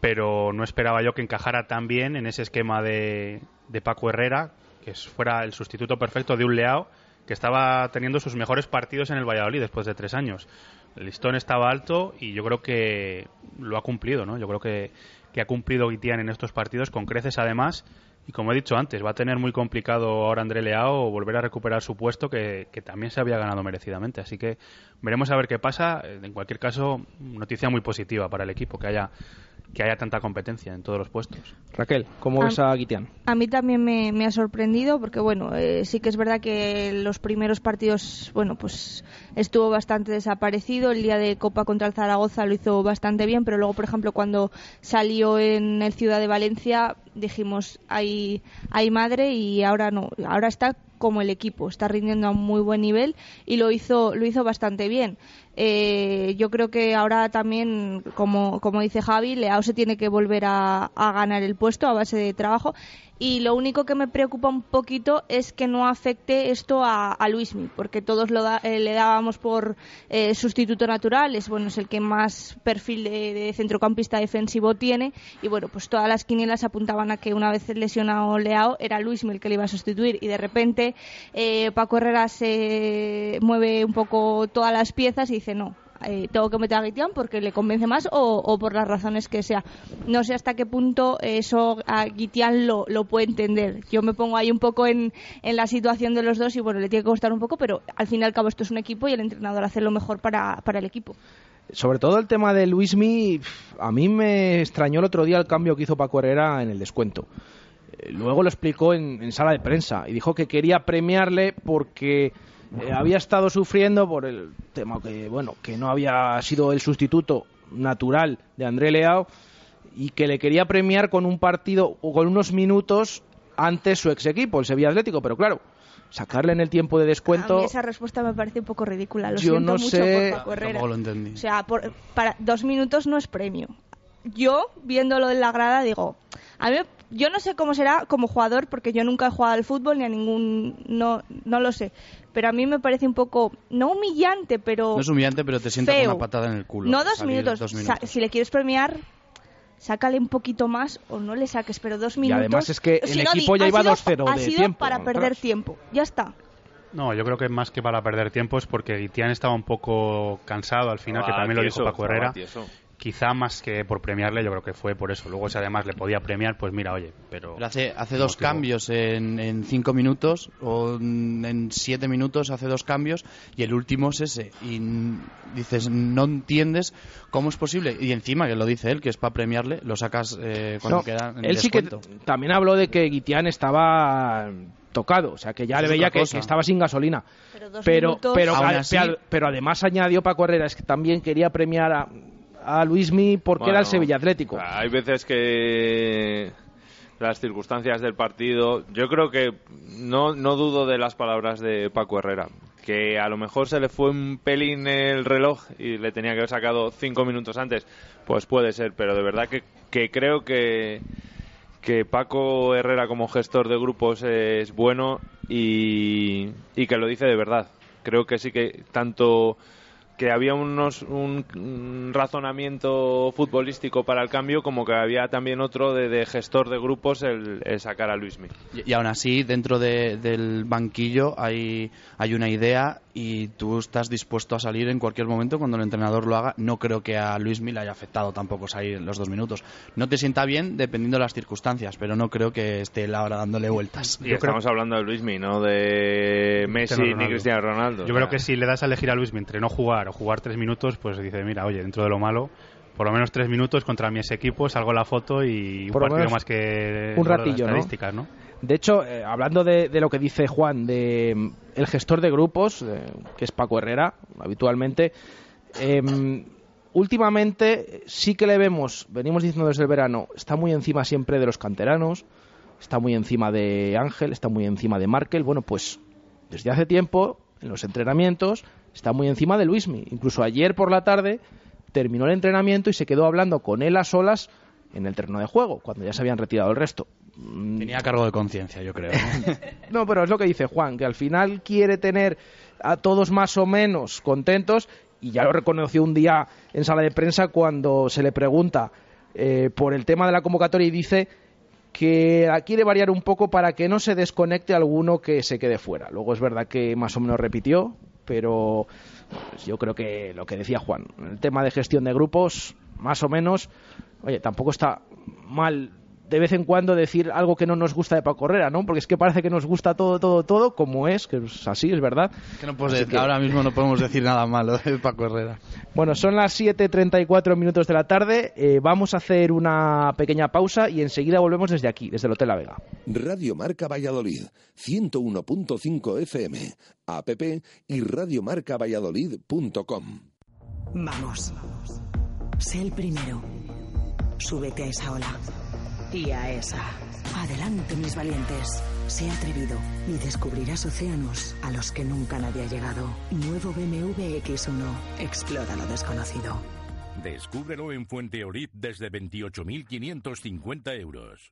pero no esperaba yo que encajara tan bien en ese esquema de, de Paco Herrera, que fuera el sustituto perfecto de un Leao que estaba teniendo sus mejores partidos en el Valladolid después de tres años. El listón estaba alto y yo creo que lo ha cumplido, ¿no? Yo creo que, que ha cumplido Guitián en estos partidos con creces además y como he dicho antes, va a tener muy complicado ahora André Leao volver a recuperar su puesto que, que también se había ganado merecidamente. Así que veremos a ver qué pasa. En cualquier caso, noticia muy positiva para el equipo que haya que haya tanta competencia en todos los puestos. Raquel, ¿cómo ves a Guitián? A mí también me, me ha sorprendido porque, bueno, eh, sí que es verdad que los primeros partidos, bueno, pues estuvo bastante desaparecido. El día de Copa contra el Zaragoza lo hizo bastante bien, pero luego, por ejemplo, cuando salió en el Ciudad de Valencia, dijimos, hay, hay madre y ahora no. Ahora está como el equipo, está rindiendo a un muy buen nivel y lo hizo, lo hizo bastante bien. Eh, yo creo que ahora también, como, como dice Javi, Leao se tiene que volver a, ganar el puesto a base de trabajo. Y lo único que me preocupa un poquito es que no afecte esto a, a Luismi, porque todos lo da- eh, le dábamos por eh, sustituto natural, es bueno es el que más perfil de, de centrocampista defensivo tiene. Y bueno, pues todas las quinielas apuntaban a que una vez lesionado Leao era Luismi el que le iba a sustituir. Y de repente eh, Paco Herrera se mueve un poco todas las piezas y dice no, eh, tengo que meter a Guitián porque le convence más o, por las razones que sea. No sé hasta qué punto eso a Guitián lo, puede entender. Yo me pongo ahí un poco en, la situación de los dos y bueno, le tiene que costar un poco, pero al fin y al cabo esto es un equipo y el entrenador hace lo mejor para, el equipo. Sobre todo el tema de Luismi, a mí me extrañó el otro día el cambio que hizo Paco Herrera en el descuento. Eh, Luego lo explicó en sala de prensa y dijo que quería premiarle porque eh, había estado sufriendo por el tema que, bueno, que no había sido el sustituto natural de André Leao y que le quería premiar con un partido o con unos minutos antes su ex equipo, el Sevilla Atlético, pero claro, sacarle en el tiempo de A descuento mí esa respuesta me parece un poco ridícula. Lo Yo siento no mucho sé- por Paco Herrera. Tampoco lo entendí. O sea, por- para dos minutos no es premio. Yo, viéndolo en la grada, digo, a mí, yo no sé cómo será como jugador, porque yo nunca he jugado al fútbol ni a ningún, no, no lo sé. Pero a mí me parece un poco, no humillante, pero No es humillante, pero te sientas feo. una patada en el culo. No dos minutos. dos Sa- minutos. si le quieres premiar, sácale un poquito más o no le saques, pero dos minutos. además es que Si el no, di- equipo ya ha iba sido- 2-0 Ha de sido tiempo, para perder tiempo. Ya está. No, yo creo que más que para perder tiempo es porque Guitián estaba un poco cansado al final, que Estaba también lo dijo Paco Herrera. tieso. Quizá más que por premiarle, yo creo que fue por eso. Luego, si además le podía premiar, pues mira, oye, pero. Pero hace, hace dos motivo. cambios en, en cinco minutos o en siete minutos hace dos cambios y el último es ese. Y n- dices, no entiendes cómo es posible. Y encima, que lo dice él, que es para premiarle, lo sacas eh, cuando No, queda en el él sí que descuento. también habló de que Guitián estaba tocado, o sea que ya Eso le veía que, estaba sin gasolina. Pero dos Pero, minutos- pero, Aún a- así- pero- pero además añadió Paco Herrera es que también quería premiar a, a Luismi porque era el Sevilla Atlético. Hay veces que las circunstancias del partido. Yo creo que no, no dudo de las palabras de Paco Herrera. Que a lo mejor se le fue un pelín el reloj y le tenía que haber sacado cinco minutos antes. Pues puede ser, pero de verdad que, que creo que, que Paco Herrera como gestor de grupos es bueno y, y que lo dice de verdad. Creo que sí que tanto que había unos, un, razonamiento futbolístico para el cambio como que había también otro de, de gestor de grupos el, sacar a Luismi. Y, y aún así, dentro de- del banquillo hay, hay una idea y tú estás dispuesto a salir en cualquier momento cuando el entrenador lo haga. No creo que a Luis le haya afectado tampoco salir en los dos minutos. No te sienta bien dependiendo de las circunstancias, pero no creo que esté él ahora dándole vueltas. Y estamos hablando de Luismi, no de Messi ni. Cristiano Ronaldo. Yo O creo que si le das a elegir a Luis entre no jugar o jugar tres minutos, pues dice, mira, oye, dentro de lo malo, por lo menos tres minutos contra mi ex equipo, salgo la foto y un Por partido más que un solo las ratillo, ¿no? estadísticas, ¿no? De hecho, eh, hablando de, de lo que dice Juan, de mm, el gestor de grupos, eh, que es Paco Herrera, habitualmente, em, últimamente sí que le vemos, venimos diciendo desde el verano, está muy encima siempre de los canteranos, está muy encima de Ángel, está muy encima de Markel. Bueno, pues desde hace tiempo, en los entrenamientos, está muy encima de Luismi. Incluso ayer por la tarde terminó el entrenamiento y se quedó hablando con él a solas en el terreno de juego, cuando ya se habían retirado el resto. Mm, Tenía cargo de conciencia, yo creo. ¿no? (laughs) no, pero es lo que dice Juan, que al final quiere tener a todos más o menos contentos y ya lo reconoció un día en sala de prensa cuando se le pregunta eh, por el tema de la convocatoria y dice que quiere variar un poco para que no se desconecte alguno que se quede fuera. Luego es verdad que más o menos repitió, pero pues, yo creo que lo que decía Juan, el tema de gestión de grupos, más o menos, oye, tampoco está mal de vez en cuando decir algo que no nos gusta de Paco Herrera, ¿no? Porque es que parece que nos gusta todo, todo, todo, como es, que es así, es verdad. Que no puedes Así decir- que- Ahora mismo no podemos decir nada malo de Paco Herrera. Bueno, son las 7.34 minutos de la tarde. eh, vamos a hacer una pequeña pausa y enseguida volvemos desde aquí, desde el Hotel La Vega. Radio Marca Valladolid, 101.5 FM, app y radiomarcavalladolid.com. Vamos. Sé el primero. Súbete a esa ola. Y a esa. Adelante, mis valientes. Sé atrevido y descubrirás océanos a los que nunca nadie ha llegado. Nuevo BMW X1. Explora lo desconocido. Descúbrelo en Fuenteolid desde 28.550 euros.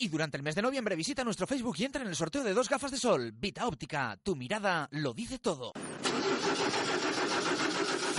Y durante el mes de noviembre visita nuestro Facebook y entra en el sorteo de dos gafas de sol. Vita Óptica, tu mirada lo dice todo.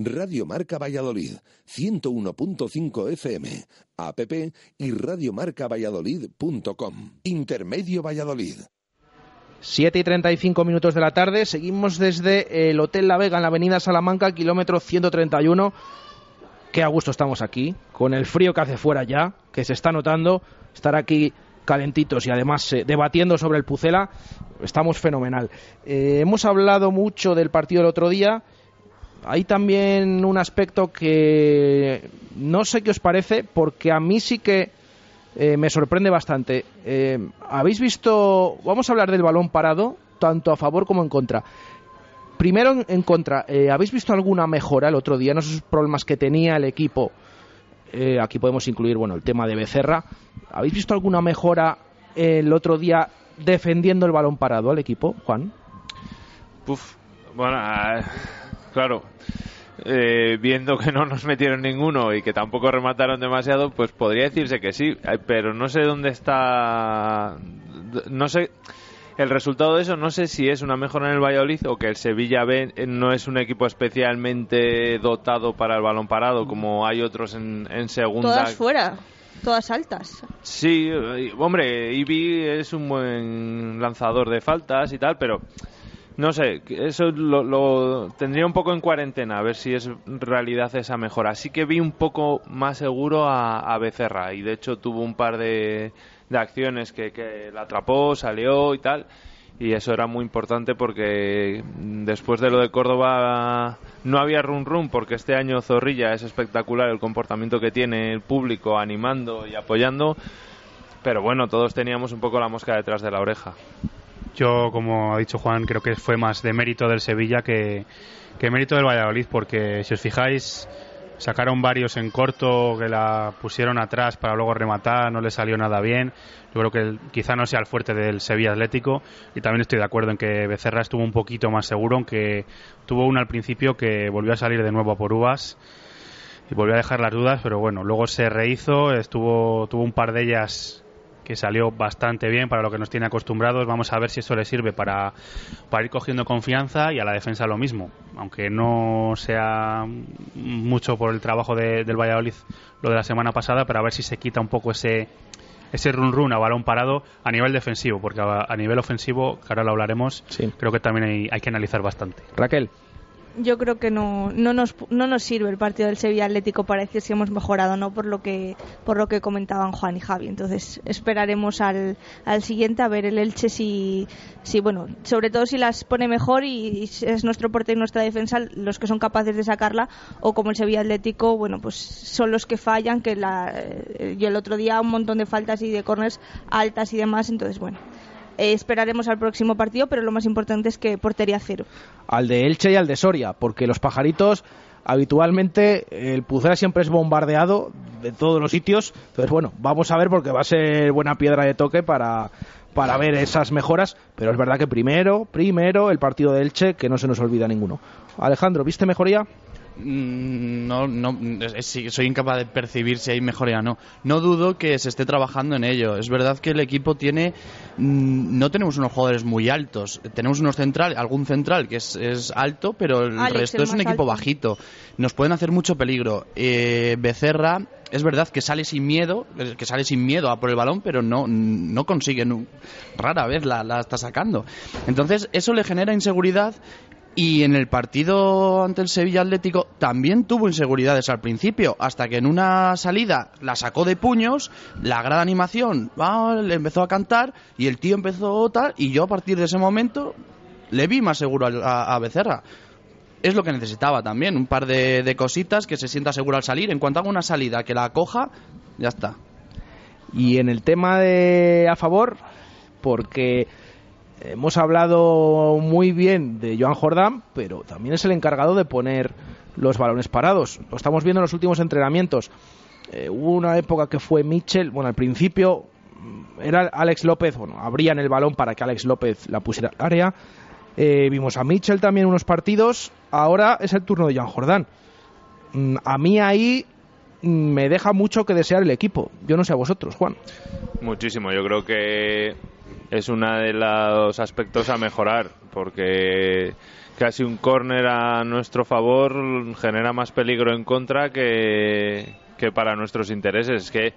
Radio Marca Valladolid, 101.5 FM, app y radiomarcavalladolid.com. Intermedio Valladolid. 7 y 35 minutos de la tarde. Seguimos desde el Hotel La Vega en la avenida Salamanca, kilómetro 131. Qué a gusto estamos aquí, con el frío que hace fuera ya, que se está notando. Estar aquí calentitos y además eh, debatiendo sobre el Pucela, estamos fenomenal. Eh, hemos hablado mucho del partido del otro día. Hay también un aspecto que no sé qué os parece, porque a mí sí que eh, me sorprende bastante. Eh, ¿Habéis visto? Vamos a hablar del balón parado, tanto a favor como en contra. Primero en, contra, eh, ¿habéis visto alguna mejora el otro día en esos problemas que tenía el equipo? Aquí podemos incluir, bueno, el tema de Becerra. ¿Habéis visto alguna mejora el otro día defendiendo el balón parado al equipo, Juan? Puf, bueno, ah, claro. Eh, viendo que no nos metieron ninguno y que tampoco remataron demasiado, pues podría decirse que sí, pero no sé dónde está. No sé. El resultado de eso, no sé si es una mejora en el Valladolid o que el Sevilla B no es un equipo especialmente dotado para el balón parado, como hay otros en, en segunda. Todas fuera, todas altas. Sí, eh, hombre, Ibi es un buen lanzador de faltas y tal, pero no sé, eso lo, lo tendría un poco en cuarentena, a ver si es realidad esa mejora. Así que vi un poco más seguro a, Becerra y de hecho tuvo un par de, de acciones que, que la atrapó, salió y tal. Y eso era muy importante porque después de lo de Córdoba no había run run porque este año Zorrilla es espectacular el comportamiento que tiene el público animando y apoyando. Pero bueno, todos teníamos un poco la mosca detrás de la oreja. Yo, como ha dicho Juan, creo que fue más de mérito del Sevilla que, que mérito del Valladolid, porque si os fijáis, sacaron varios en corto que la pusieron atrás para luego rematar, no le salió nada bien. Yo creo que quizá no sea el fuerte del Sevilla Atlético y también estoy de acuerdo en que Becerra estuvo un poquito más seguro, aunque tuvo una al principio que volvió a salir de nuevo a por uvas y volvió a dejar las dudas, pero bueno, luego se rehizo, estuvo tuvo un par de ellas que salió bastante bien para lo que nos tiene acostumbrados. Vamos a ver si eso le sirve para, para ir cogiendo confianza y a la defensa lo mismo. Aunque no sea mucho por el trabajo de- del Valladolid lo de la semana pasada, pero a ver si se quita un poco ese ese run run a balón parado a nivel defensivo, porque a, a nivel ofensivo, que ahora lo hablaremos, creo que también hay, hay que analizar bastante. Raquel. Yo creo que no, no, nos, no nos sirve el partido del Sevilla Atlético para decir si hemos mejorado o no por lo que por lo que comentaban Juan y Javi. Entonces esperaremos al, al siguiente a ver el Elche si, si bueno, sobre todo si las pone mejor y, es nuestro portero y nuestra defensa los que son capaces de sacarla o como el Sevilla Atlético, bueno, pues son los que fallan, que la, eh, yo el otro día un montón de faltas y de corners altas y demás, entonces bueno. Eh, esperaremos al próximo partido, pero lo más importante es que portería cero. Al de Elche y al de Soria, porque los pajaritos habitualmente el Pucera siempre es bombardeado de todos los sitios. Entonces, bueno, vamos a ver porque va a ser buena piedra de toque para, para ver esas mejoras. Pero es verdad que primero, primero el partido de Elche, que no se nos olvida ninguno. Alejandro, ¿viste mejoría? Mm, No, no, soy incapaz de percibir si hay mejoría o no. No dudo que se esté trabajando en ello. Es verdad que el equipo tiene. mm, No tenemos unos jugadores muy altos. Tenemos unos central, algún central que es, es alto, pero el Alex, resto el es un equipo alto. bajito. Nos pueden hacer mucho peligro. Eh, Becerra. Es verdad que sale sin miedo, eh, que sale sin miedo a por el balón, pero no, no consigue, rara vez la, la está sacando. Entonces, eso le genera inseguridad y en el partido ante el Sevilla Atlético también tuvo inseguridades al principio, hasta que en una salida la sacó de puños, la gran animación le empezó a cantar y el tío empezó tal, y yo a partir de ese momento le vi más seguro a, a Becerra. Es lo que necesitaba también, un par de, de cositas que se sienta seguro al salir. En cuanto haga una salida que la coja, ya está. Y en el tema de a favor, porque hemos hablado muy bien de Joan Jordán, pero también es el encargado de poner los balones parados. Lo estamos viendo en los últimos entrenamientos. Eh, hubo una época que fue Mitchell, bueno, al principio mm, era Alex López, bueno, abrían el balón para que Alex López la pusiera al área. Eh, vimos a Mitchell también unos partidos. Ahora es el turno de Joan Jordán. Mm, A mí ahí mm, me deja mucho que desear el equipo. Yo no sé a vosotros, Juan. Muchísimo, yo creo que es uno de los aspectos a mejorar, porque casi un córner a nuestro favor genera más peligro en contra que, para nuestros intereses. Es que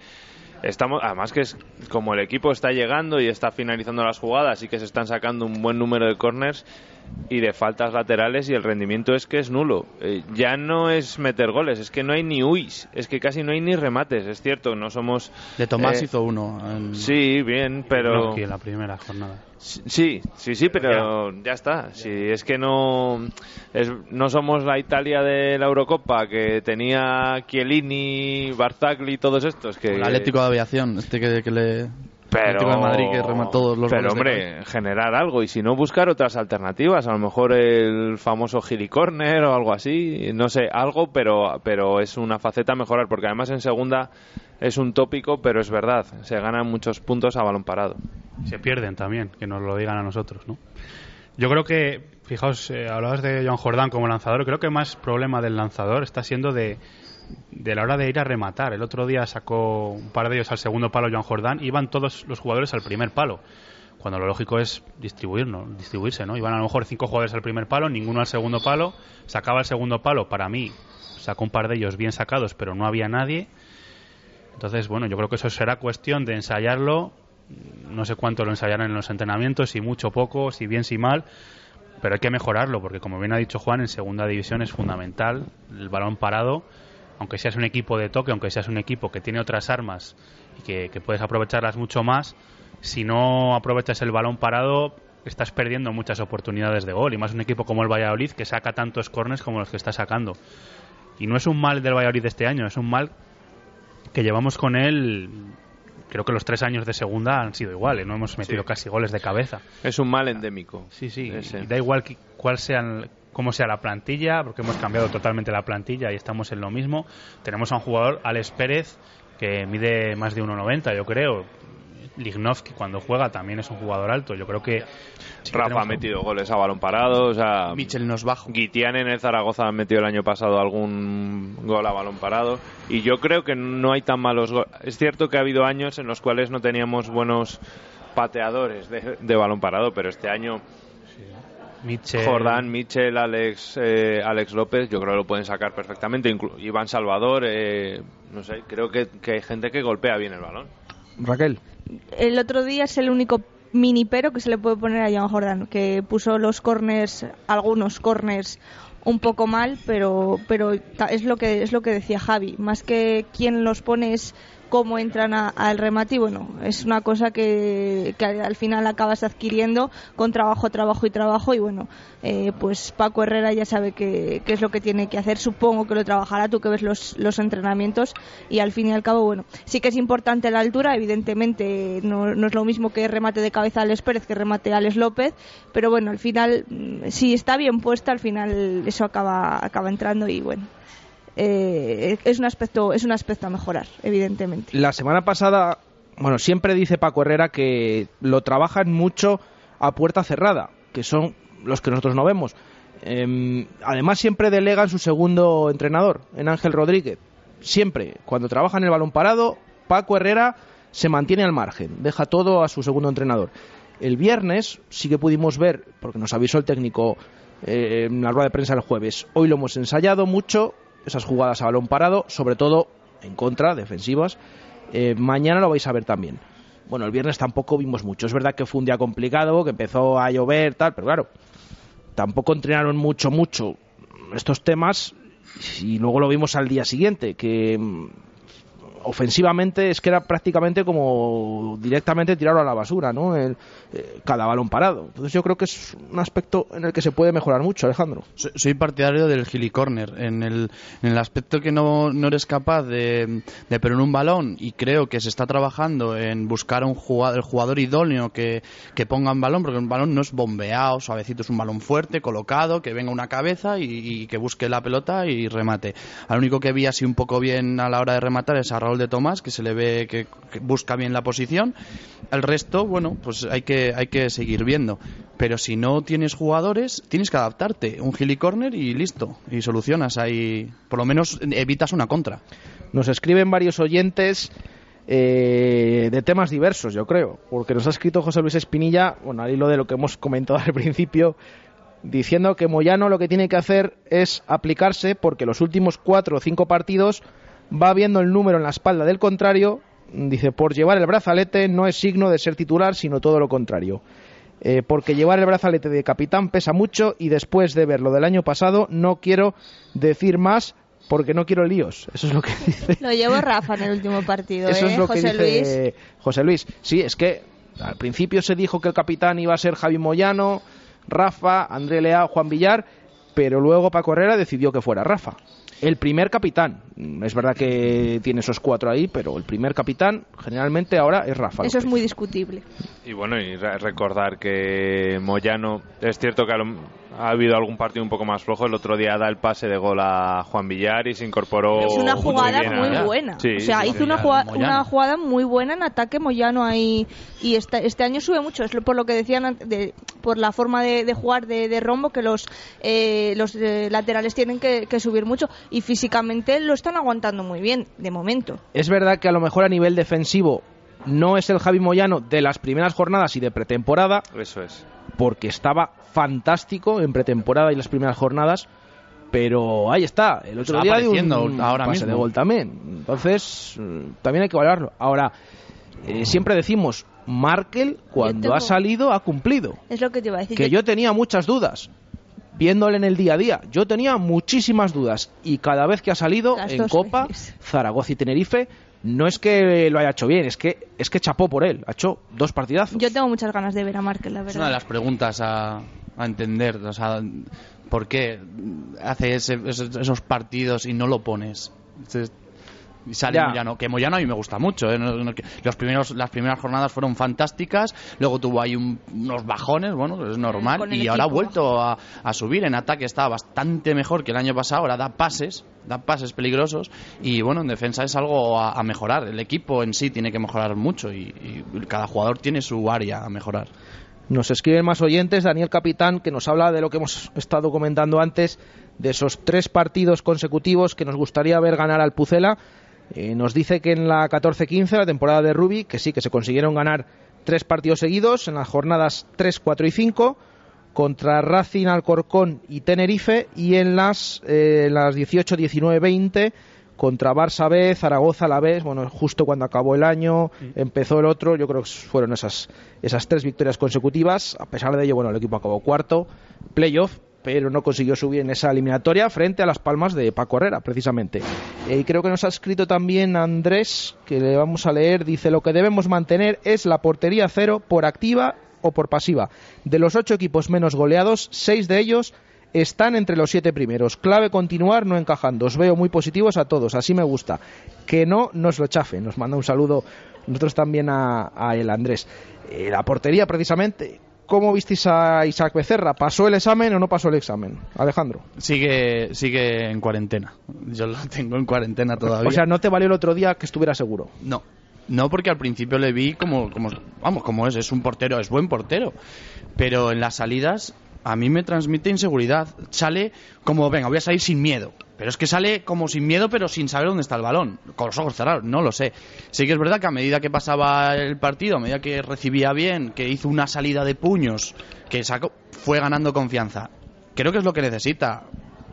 estamos, además que es como el equipo está llegando y está finalizando las jugadas y que se están sacando un buen número de corners y de faltas laterales y el rendimiento es que es nulo. Eh, ya no es meter goles, es que no hay ni uis, es que casi no hay ni remates, es cierto, no somos... De Tomás eh, hizo uno. en- Sí, bien, pero... En la primera jornada. Sí, sí, sí, pero ya está. Si es que no es, no somos la Italia de la Eurocopa que tenía Chiellini, Barzagli y todos estos que El Atlético de Aviación, este que, que le. Pero Atlético de Madrid que remató todos los pero hombre, generar algo y si no buscar otras alternativas, a lo mejor el famoso Gili Corner o algo así, no sé, algo, pero pero es una faceta a mejorar porque además en segunda es un tópico, pero es verdad, se ganan muchos puntos a balón parado. se pierden también, que nos lo digan a nosotros, ¿no? Yo creo que, fijaos, eh, hablabas de Joan Jordán como lanzador, creo que más problema del lanzador está siendo de, de la hora de ir a rematar. El otro día sacó un par de ellos al segundo palo Joan Jordán, iban todos los jugadores al primer palo, cuando lo lógico es distribuirnos, distribuirse, ¿no? Iban a lo mejor cinco jugadores al primer palo, ninguno al segundo palo, sacaba el segundo palo, para mí sacó un par de ellos bien sacados, pero no había nadie. Entonces, bueno, yo creo que eso será cuestión de ensayarlo. No sé cuánto lo ensayarán en los entrenamientos, si mucho o poco, si bien, si mal. Pero hay que mejorarlo, porque como bien ha dicho Juan, en segunda división es fundamental el balón parado. Aunque seas un equipo de toque, aunque seas un equipo que tiene otras armas y que, que puedes aprovecharlas mucho más, si no aprovechas el balón parado, estás perdiendo muchas oportunidades de gol. Y más un equipo como el Valladolid, que saca tantos corners como los que está sacando. Y no es un mal del Valladolid de este año, es un mal que llevamos con él. Creo que los tres años de segunda han sido iguales, no hemos metido Sí. casi goles de cabeza. Es un mal endémico. Sí, sí. Ese. y da igual cuál sea, cómo sea la plantilla, porque hemos cambiado totalmente la plantilla y estamos en lo mismo. Tenemos a un jugador, Alex Pérez, que mide más de 1,90, yo creo. Lignovsky cuando juega también es un jugador alto. Yo creo que sí Rafa tenemos ha metido goles a balón parado, o sea, Michel nos bajo. Guitián en el Zaragoza ha metido el año pasado algún gol a balón parado y yo creo que no hay tan malos goles. Es cierto que ha habido años en los cuales no teníamos buenos pateadores de, de balón parado, pero este año Mitchell- Jordán, Michel, Alex, eh, Alex López, yo creo que lo pueden sacar perfectamente. Inclu- Iván Salvador, eh, no sé, creo que, que hay gente que golpea bien el balón. Raquel. El otro día es el único mini pero que se le puede poner a Joan Jordan, que puso los corners, algunos corners un poco mal, pero pero es lo que es lo que decía Javi, más que quien los pone es cómo entran a- al remate y bueno, es una cosa que, que al final acabas adquiriendo con trabajo, trabajo y trabajo y bueno, eh, pues Paco Herrera ya sabe qué es lo que tiene que hacer, supongo que lo trabajará, tú que ves los, los entrenamientos y al fin y al cabo, bueno, sí que es importante la altura, evidentemente no, es lo mismo que remate de cabeza Alex Pérez que remate a Alex López, pero bueno, al final, mm, si está bien puesta, al final eso acaba, acaba entrando y bueno. Eh, es un aspecto es un aspecto a mejorar evidentemente La semana pasada, bueno, siempre dice Paco Herrera que lo trabajan mucho a puerta cerrada, que son los que nosotros no vemos. Em, además, siempre delega en su segundo entrenador, en Ángel Rodríguez. Siempre, cuando trabaja en el balón parado, Paco Herrera se mantiene al margen, deja todo a su segundo entrenador. El viernes sí que pudimos ver, porque nos avisó el técnico eh, en la rueda de prensa el jueves, hoy lo hemos ensayado mucho, esas jugadas a balón parado, sobre todo en contra, defensivas. Eh, mañana lo vais a ver también. Bueno, el viernes tampoco vimos mucho. Es verdad que fue un día complicado, que empezó a llover, tal, pero claro, tampoco entrenaron mucho, mucho estos temas y luego lo vimos al día siguiente, que ofensivamente es que era prácticamente como directamente tirarlo a la basura, ¿no? El- eh, cada balón parado. Entonces yo creo que es un aspecto en el que se puede mejorar mucho, Alejandro. Soy, partidario del Gilly Corner, en el, en el aspecto que no, no eres capaz de, de un balón y creo que se está trabajando en buscar un jugador, el jugador idóneo que, que ponga un balón, porque un balón no es bombeado, suavecito, es un balón fuerte, colocado, que venga una cabeza y, que busque la pelota y remate. Al único que vi así un poco bien a la hora de rematar es a de Tomás, que se le ve que, busca bien la posición. El resto, bueno, pues hay que, hay que seguir viendo. Pero si no tienes jugadores, tienes que adaptarte. Un Gilly Corner y listo. Y solucionas ahí. Por lo menos evitas una contra. Nos escriben varios oyentes eh, de temas diversos, yo creo, porque nos ha escrito José Luis Espinilla, bueno, al hilo de lo que hemos comentado (laughs) al principio, diciendo que Moyano lo que tiene que hacer es aplicarse porque los últimos cuatro o cinco partidos va viendo el número en la espalda del contrario, dice, por llevar el brazalete no es signo de ser titular, sino todo lo contrario. Eh, porque llevar el brazalete de capitán pesa mucho y después de ver lo del año pasado no quiero decir más porque no quiero líos. Eso es lo que (laughs) dice. lo llevo Rafa en el último partido Eso ¿eh? es lo José que dice Luis José Luis. Sí, es que al principio se dijo que el capitán iba a ser Javi Moyano, Rafa, André Leao, Juan Villar, pero luego Paco Herrera decidió que fuera Rafa. El primer capitán. Es verdad que tiene esos cuatro ahí, pero el primer capitán generalmente ahora es Rafa. eso es muy discutible Y bueno, y re- recordar que Moyano, es cierto que a lo- ha habido algún partido un poco más flojo. El otro día da el pase de gol a Juan Villar y se incorporó. es una muy jugada bien muy buena Sí, o sea sí, hizo sí. una, jugada, una jugada muy buena en ataque Moyano ahí y esta- este año sube mucho es lo- por lo que decían de- por la forma de, de jugar de, de Rombo que los eh, los eh, laterales tienen que, que subir mucho y físicamente lo están aguantando muy bien de momento Es verdad que a lo mejor a nivel defensivo no es el Javi Moyano de las primeras jornadas y de pretemporada, Eso es. porque estaba fantástico en pretemporada y las primeras jornadas, pero ahí está. El otro Está día apareciendo un ahora pase mismo. de gol también. Entonces, mm, también hay que valorarlo. Ahora, eh, siempre decimos, Markel cuando tengo- ha salido ha cumplido. es lo que te iba a decir Que yo tenía muchas dudas. Viéndole en el día a día, yo tenía muchísimas dudas y cada vez que ha salido Las en Copa, Zaragoza y Tenerife, no es que lo haya hecho bien, es que es que chapó por él, ha hecho dos partidazos. yo tengo muchas ganas de ver a Markel la Es verdad una de las preguntas a, a entender. O sea, ¿por qué hace ese- esos, esos partidos y no lo pones? Y sale Ya. Moyano, que Moyano a mí me gusta mucho. ¿eh? Los primeros, las primeras jornadas fueron fantásticas, luego tuvo ahí un- unos bajones, bueno, es normal, y ahora ha vuelto a, a subir. En ataque está bastante mejor que el año pasado, ahora da pases, da pases peligrosos, y bueno, en defensa es algo a, a mejorar. El equipo en sí tiene que mejorar mucho, y, y cada jugador tiene su área a mejorar. Nos escriben más oyentes, Daniel Capitán, que nos habla de lo que hemos estado comentando antes, de esos tres partidos consecutivos que nos gustaría ver ganar al Pucela. Eh, nos dice que en la 14-15, la temporada de Rubi, que sí, que se consiguieron ganar tres partidos seguidos en las jornadas 3, 4 y 5 contra Racing, Alcorcón y Tenerife y en las, eh, en las 18, 19, 20 contra Barça B, Zaragoza la B, bueno, justo cuando acabó el año, empezó el otro, yo creo que fueron esas, esas tres victorias consecutivas, a pesar de ello, bueno, el equipo acabó cuarto, playoff, pero no consiguió subir en esa eliminatoria frente a las palmas de Paco Herrera, precisamente. Eh, y creo que nos ha escrito también Andrés, que le vamos a leer, dice, lo que debemos mantener es la portería cero por activa o por pasiva. De los ocho equipos menos goleados, seis de ellos están entre los siete primeros. Clave continuar no encajando. Os veo muy positivos a todos, así me gusta. Que no nos lo chafe. Nos manda un saludo nosotros también a, a el Andrés. Eh, la portería, precisamente. ¿Cómo visteis a Isaac Becerra? ¿Pasó el examen o no pasó el examen? Alejandro. Sigue, sigue en cuarentena. Yo lo tengo en cuarentena todavía. O sea, ¿no te valió el otro día que estuviera seguro? No. No, porque al principio le vi como, como, vamos, como es, es un portero, es buen portero. Pero en las salidas a mí me transmite inseguridad. Sale como, venga, voy a salir sin miedo. Pero es que sale como sin miedo, pero sin saber dónde está el balón. Con los ojos cerrados, no lo sé. Sí que es verdad que a medida que pasaba el partido, a medida que recibía bien, que hizo una salida de puños, que sacó, fue ganando confianza. Creo que es lo que necesita.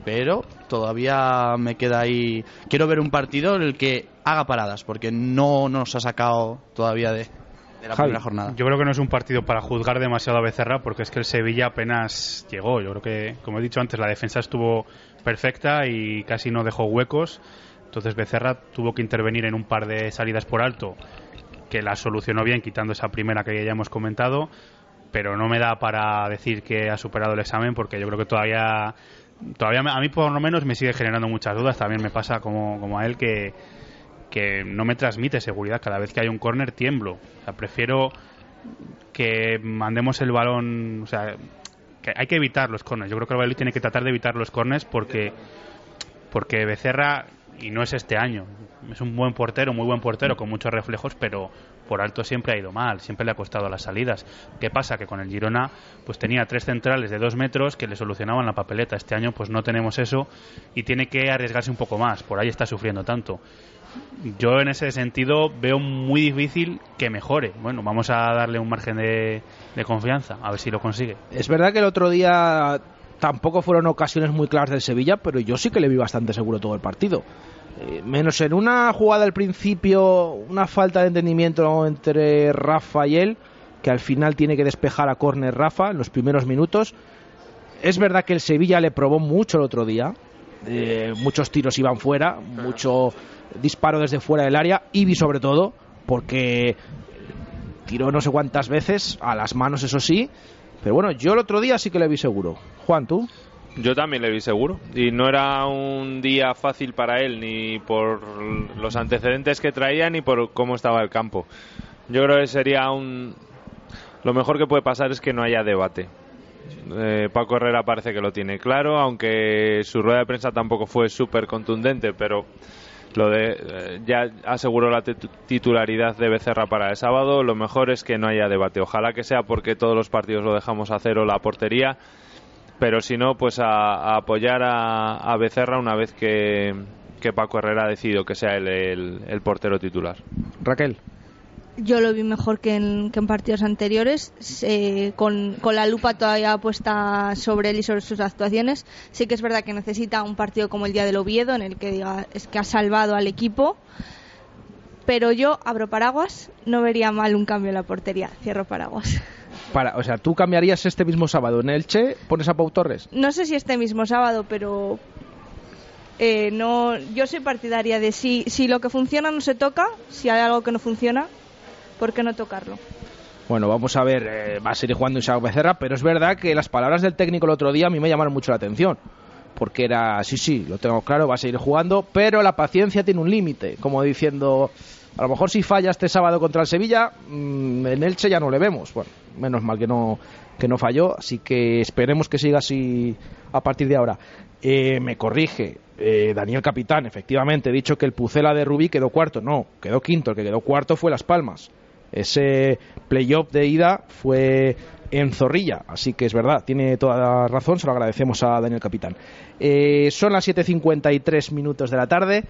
Pero todavía me queda ahí. Quiero ver un partido en el que haga paradas, porque no nos ha sacado todavía de, de la primera jornada. Yo creo que no es un partido para juzgar demasiado a Becerra porque es que el Sevilla apenas llegó. Yo creo que, como he dicho antes, la defensa estuvo perfecta y casi no dejó huecos. Entonces Becerra tuvo que intervenir en un par de salidas por alto que la solucionó bien quitando esa primera que ya hemos comentado, pero no me da para decir que ha superado el examen porque yo creo que todavía todavía a mí por lo menos me sigue generando muchas dudas. También me pasa como, como a él que, que no me transmite seguridad. Cada vez que hay un córner tiemblo. O sea, prefiero que mandemos el balón, o sea, que hay que evitar los corners. Yo creo que el Valladolid tiene que tratar de evitar los corners porque porque Becerra y no es este año. Es un buen portero, muy buen portero con muchos reflejos, pero por alto siempre ha ido mal, siempre le ha costado las salidas. ¿Qué pasa? Que con el Girona pues tenía tres centrales de dos metros que le solucionaban la papeleta. Este año pues no tenemos eso y tiene que arriesgarse un poco más. Por ahí está sufriendo tanto. Yo en ese sentido veo muy difícil que mejore. Bueno, vamos a darle un margen de, confianza, a ver si lo consigue. Es verdad que el otro día tampoco fueron ocasiones muy claras del Sevilla, pero yo sí que le vi bastante seguro todo el partido. Eh, menos en una jugada al principio, una falta de entendimiento entre Rafa y él, que al final tiene que despejar a córner Rafa en los primeros minutos. Es verdad que el Sevilla le probó mucho el otro día. Muchos tiros iban fuera, mucho disparo desde fuera del área, Ibi sobre todo, porque tiró no sé cuántas veces, a las manos eso sí, pero bueno, yo el otro día sí que le vi seguro. Juan, ¿tú? Yo también le vi seguro. Y no era un día fácil para él, ni por los antecedentes que traía, ni por cómo estaba el campo. Yo creo que sería un. Lo mejor que puede pasar es que no haya debate. Eh, Paco Herrera parece que lo tiene claro, aunque su rueda de prensa tampoco fue súper contundente, pero lo de eh, ya aseguró la tit- titularidad de Becerra para el sábado. Lo mejor es que no haya debate. Ojalá que sea porque todos los partidos lo dejamos a cero la portería, pero si no, pues a, apoyar a, a Becerra una vez que, Paco Herrera ha decidido que sea el, el portero titular. Raquel. Yo lo vi mejor que en, que en partidos anteriores, eh, con, con la lupa todavía puesta sobre él y sobre sus actuaciones. Sí que es verdad que necesita un partido como el día del Oviedo, en el que diga es que ha salvado al equipo. Pero yo abro paraguas, no vería mal un cambio en la portería. Cierro paraguas. Para, o sea, tú cambiarías este mismo sábado en Elche, pones a Pau Torres. No sé si este mismo sábado, pero eh, no, yo soy partidaria de si, si lo que funciona no se toca, si hay algo que no funciona, ¿por qué no tocarlo? Bueno, vamos a ver, eh, va a seguir jugando Isaac Becerra, pero es verdad que las palabras del técnico el otro día a mí me llamaron mucho la atención. Porque era, sí, sí, lo tengo claro, va a seguir jugando, pero la paciencia tiene un límite. Como diciendo, a lo mejor si falla este sábado contra el Sevilla, mm, en Elche ya no le vemos. Bueno, menos mal que no, que no falló, así que esperemos que siga así a partir de ahora. Eh, me corrige eh, Daniel Capitán, efectivamente, he dicho que el Pucela de Rubí quedó cuarto. No, quedó quinto, el que quedó cuarto fue Las Palmas. Ese playoff de ida fue en Zorrilla, así que es verdad, tiene toda la razón, se lo agradecemos a Daniel Capitán. Eh, son las 7.53 minutos de la tarde,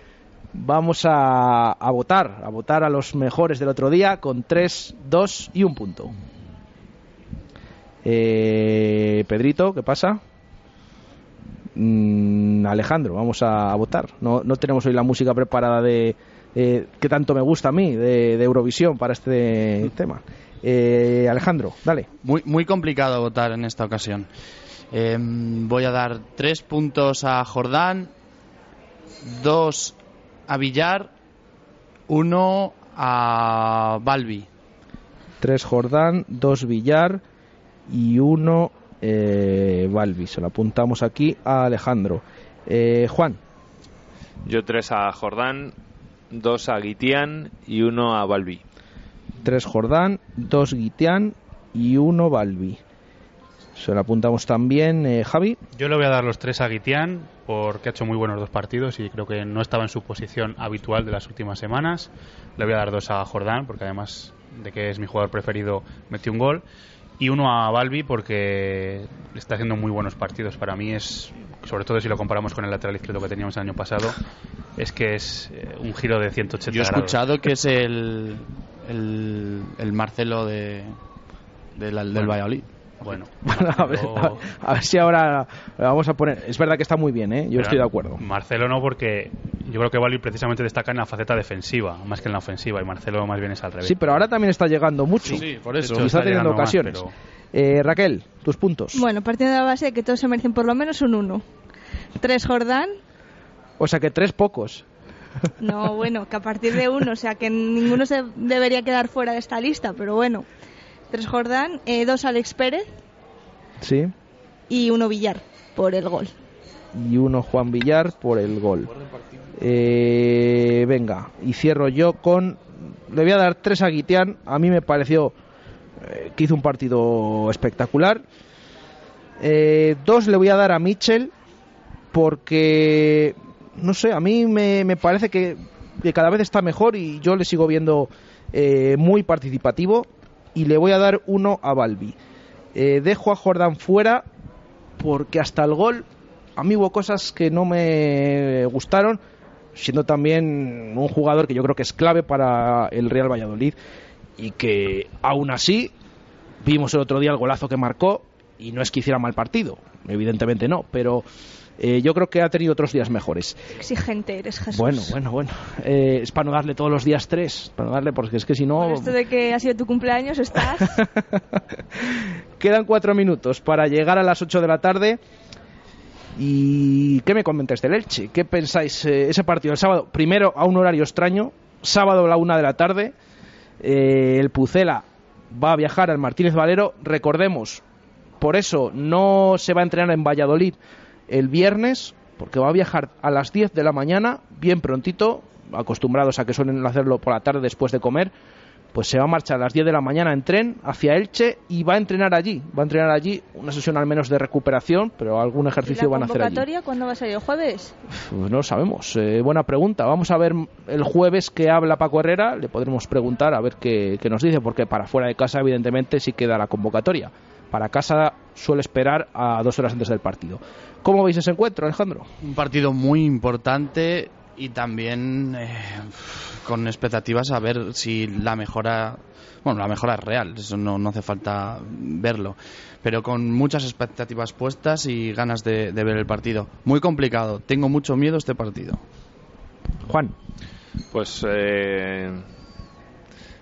vamos a, votar, a votar a los mejores del otro día con 3, 2 y un punto. Eh, Pedrito, ¿qué pasa? Mm, Alejandro, vamos a, a votar. No, no tenemos hoy la música preparada de eh, que tanto me gusta a mí de, de Eurovisión para este tema. Eh, Alejandro, dale. Muy, muy complicado votar en esta ocasión. Em, voy a dar tres puntos a Jordán, dos a Villar, uno a Balbi. Tres Jordán, dos Villar y uno eh, Balbi. Se lo apuntamos aquí a Alejandro. Eh, Juan, Yo tres a Jordán, dos a Guitián y uno a Balbi. tres Jordán, dos Guitián y uno Balbi. Se lo apuntamos también eh, Javi. Yo le voy a dar los tres a Guitián porque ha hecho muy buenos dos partidos y creo que no estaba en su posición habitual de las últimas semanas. Le voy a dar dos a Jordán porque además de que es mi jugador preferido metió un gol. Y uno a Balbi porque está haciendo muy buenos partidos. Para mí es, sobre todo si lo comparamos con el lateral izquierdo que teníamos el año pasado, es que es eh, un giro de 180 Yo he grados. escuchado que es el, el, el Marcelo de, de la- del Bueno. Valladolid. Bueno, (laughs) a, ver, a- a ver si ahora vamos a poner. Es verdad que está muy bien, ¿eh? yo Pero estoy de acuerdo. Marcelo no, porque yo creo que Balbi precisamente destaca en la faceta defensiva, más que en la ofensiva, y Marcelo más bien es al revés. Sí, pero ahora también está llegando mucho. Sí, sí, por eso. Y está, está teniendo más, ocasiones. pero- Eh, Raquel, tus puntos. Bueno, partiendo de la base de que todos se merecen por lo menos un 1. Tres Jordán. O sea que tres pocos. No, bueno, que a partir de uno, o sea que ninguno se debería quedar fuera de esta lista, pero bueno. Tres Jordán, eh, dos Alex Pérez Sí. y uno Villar por el gol. Y uno Juan Villar por el gol. Eh, venga, y cierro yo con. Le voy a dar tres a Guitián. A mí me pareció eh, que hizo un partido espectacular. Eh, dos le voy a dar a Mitchell porque, no sé, a mí me, me parece que, que cada vez está mejor y yo le sigo viendo muy participativo. Y le voy a dar uno a Balbi. Dejo a Jordan fuera porque hasta el gol a mí hubo cosas que no me gustaron, siendo también un jugador que yo creo que es clave para el Real Valladolid y que aún así vimos el otro día el golazo que marcó y no es que hiciera mal partido, evidentemente no, pero eh, yo creo que ha tenido otros días mejores. Exigente eres, Jesús. Bueno, bueno, bueno. Eh, es para no darle todos los días tres, para no darle, porque es que si no... Por esto de que ha sido tu cumpleaños estás... (laughs) Quedan cuatro minutos para llegar a las 8 de la tarde. ¿Y qué me comentáis del Elche? ¿Qué pensáis eh, ese partido el sábado? Primero a un horario extraño, sábado a la una de la tarde. eh, el Pucela va a viajar al Martínez Valero. Recordemos, por eso no se va a entrenar en Valladolid el viernes, porque va a viajar a las 10 de la mañana, bien prontito, acostumbrados a que suelen hacerlo por la tarde después de comer pues se va a marchar a las 10 de la mañana en tren hacia Elche y va a entrenar allí. Va a entrenar allí una sesión al menos de recuperación, pero algún ¿Y ejercicio la van a hacer allí. convocatoria cuándo va a salir? ¿El jueves? Pues no lo sabemos. Eh, buena pregunta. Vamos a ver el jueves que habla Paco Herrera. Le podremos preguntar a ver qué, qué nos dice, porque para fuera de casa, evidentemente, sí queda la convocatoria. Para casa suele esperar a dos horas antes del partido. ¿Cómo veis ese encuentro, Alejandro? Un partido muy importante y también eh, con expectativas a ver si la mejora, bueno, la mejora es real, eso no, no hace falta verlo, pero con muchas expectativas puestas y ganas de, de ver el partido. Muy complicado, tengo mucho miedo a este partido. Juan. Pues eh,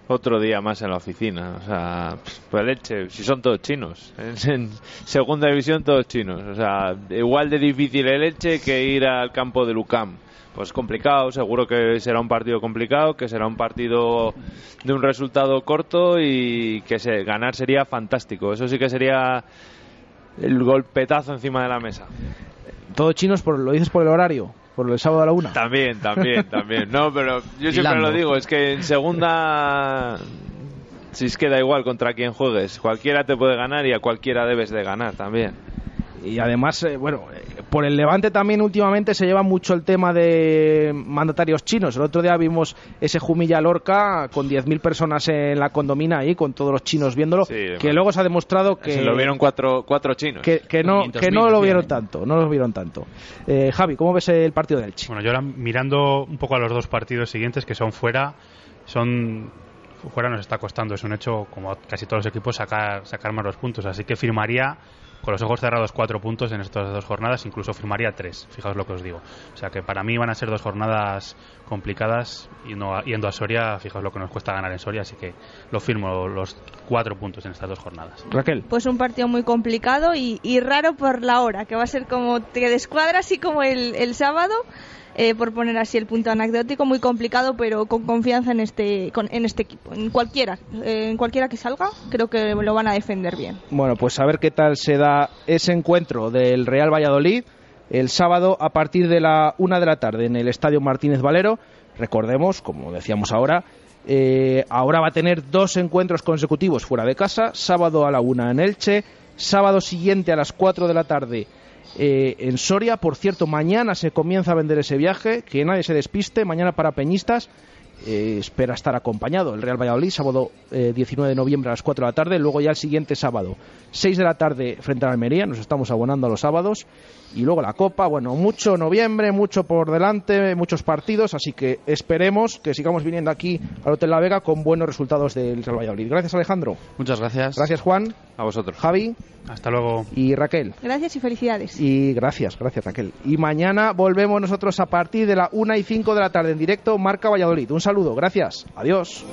otro día más en la oficina. O sea, pues leche, si son todos chinos. (laughs) En, en segunda división todos chinos. O sea, igual de difícil el leche que ir al campo de Lucam. Pues complicado, seguro que será un partido complicado, que será un partido de un resultado corto y que se, ganar sería fantástico. Eso sí que sería el golpetazo encima de la mesa. Todos chinos, por, ¿lo dices por el horario? ¿Por el sábado a la una? También, también, (laughs) también. No, pero yo siempre Hilando. lo digo, es que en segunda, si es que da igual contra quién juegues, cualquiera te puede ganar y a cualquiera debes de ganar también. Y además, eh, bueno, eh, por el Levante también últimamente se lleva mucho el tema de mandatarios chinos. El otro día vimos ese Jumilla Lorca con 10.000 personas en la condomina ahí, con todos los chinos viéndolo, que luego se ha demostrado que... Se lo vieron cuatro, cuatro chinos. que, que no, que no lo vieron tanto, no lo vieron tanto. Eh, Javi, ¿cómo ves el partido del Elche? Bueno, yo ahora mirando un poco a los dos partidos siguientes que son fuera, son fuera nos está costando, es un hecho como casi todos los equipos sacar sacar más los puntos, así que firmaría con los ojos cerrados cuatro puntos en estas dos jornadas, incluso firmaría tres, fijaos lo que os digo. O sea que para mí van a ser dos jornadas complicadas y no, yendo a Soria, fijaos lo que nos cuesta ganar en Soria, así que lo firmo los cuatro puntos en estas dos jornadas. Raquel. Pues un partido muy complicado y, y raro por la hora, que va a ser como te descuadra así como el, el sábado. Eh, por poner así el punto anecdótico, muy complicado, pero con confianza en este, con- en este equipo. En cualquiera, eh, en cualquiera que salga, creo que lo van a defender bien. Bueno, pues a ver qué tal se da ese encuentro del Real Valladolid el sábado a partir de la una de la tarde en el Estadio Martínez Valero. Recordemos, como decíamos ahora, eh, ahora va a tener dos encuentros consecutivos fuera de casa. Sábado a la una en Elche, sábado siguiente a las 4 de la tarde eh, en Soria. Por cierto, mañana se comienza a vender ese viaje, que nadie se despiste. Mañana para Peñistas. eh, espera estar acompañado el Real Valladolid, sábado eh, 19 de noviembre a las 4 de la tarde. Luego ya el siguiente sábado, 6 de la tarde frente a Almería. Nos estamos abonando a los sábados. Y luego la Copa, bueno, mucho noviembre, mucho por delante, muchos partidos. Así que esperemos que sigamos viniendo aquí al Hotel La Vega con buenos resultados del Real Valladolid. Gracias, Alejandro. Muchas gracias. Gracias, Juan. A vosotros. Javi. Hasta luego. Y Raquel. Gracias y felicidades. Y gracias, gracias Raquel. Y mañana volvemos nosotros a partir de la 1 y 5 de la tarde en directo, Marca Valladolid. Un saludo, gracias. Adiós.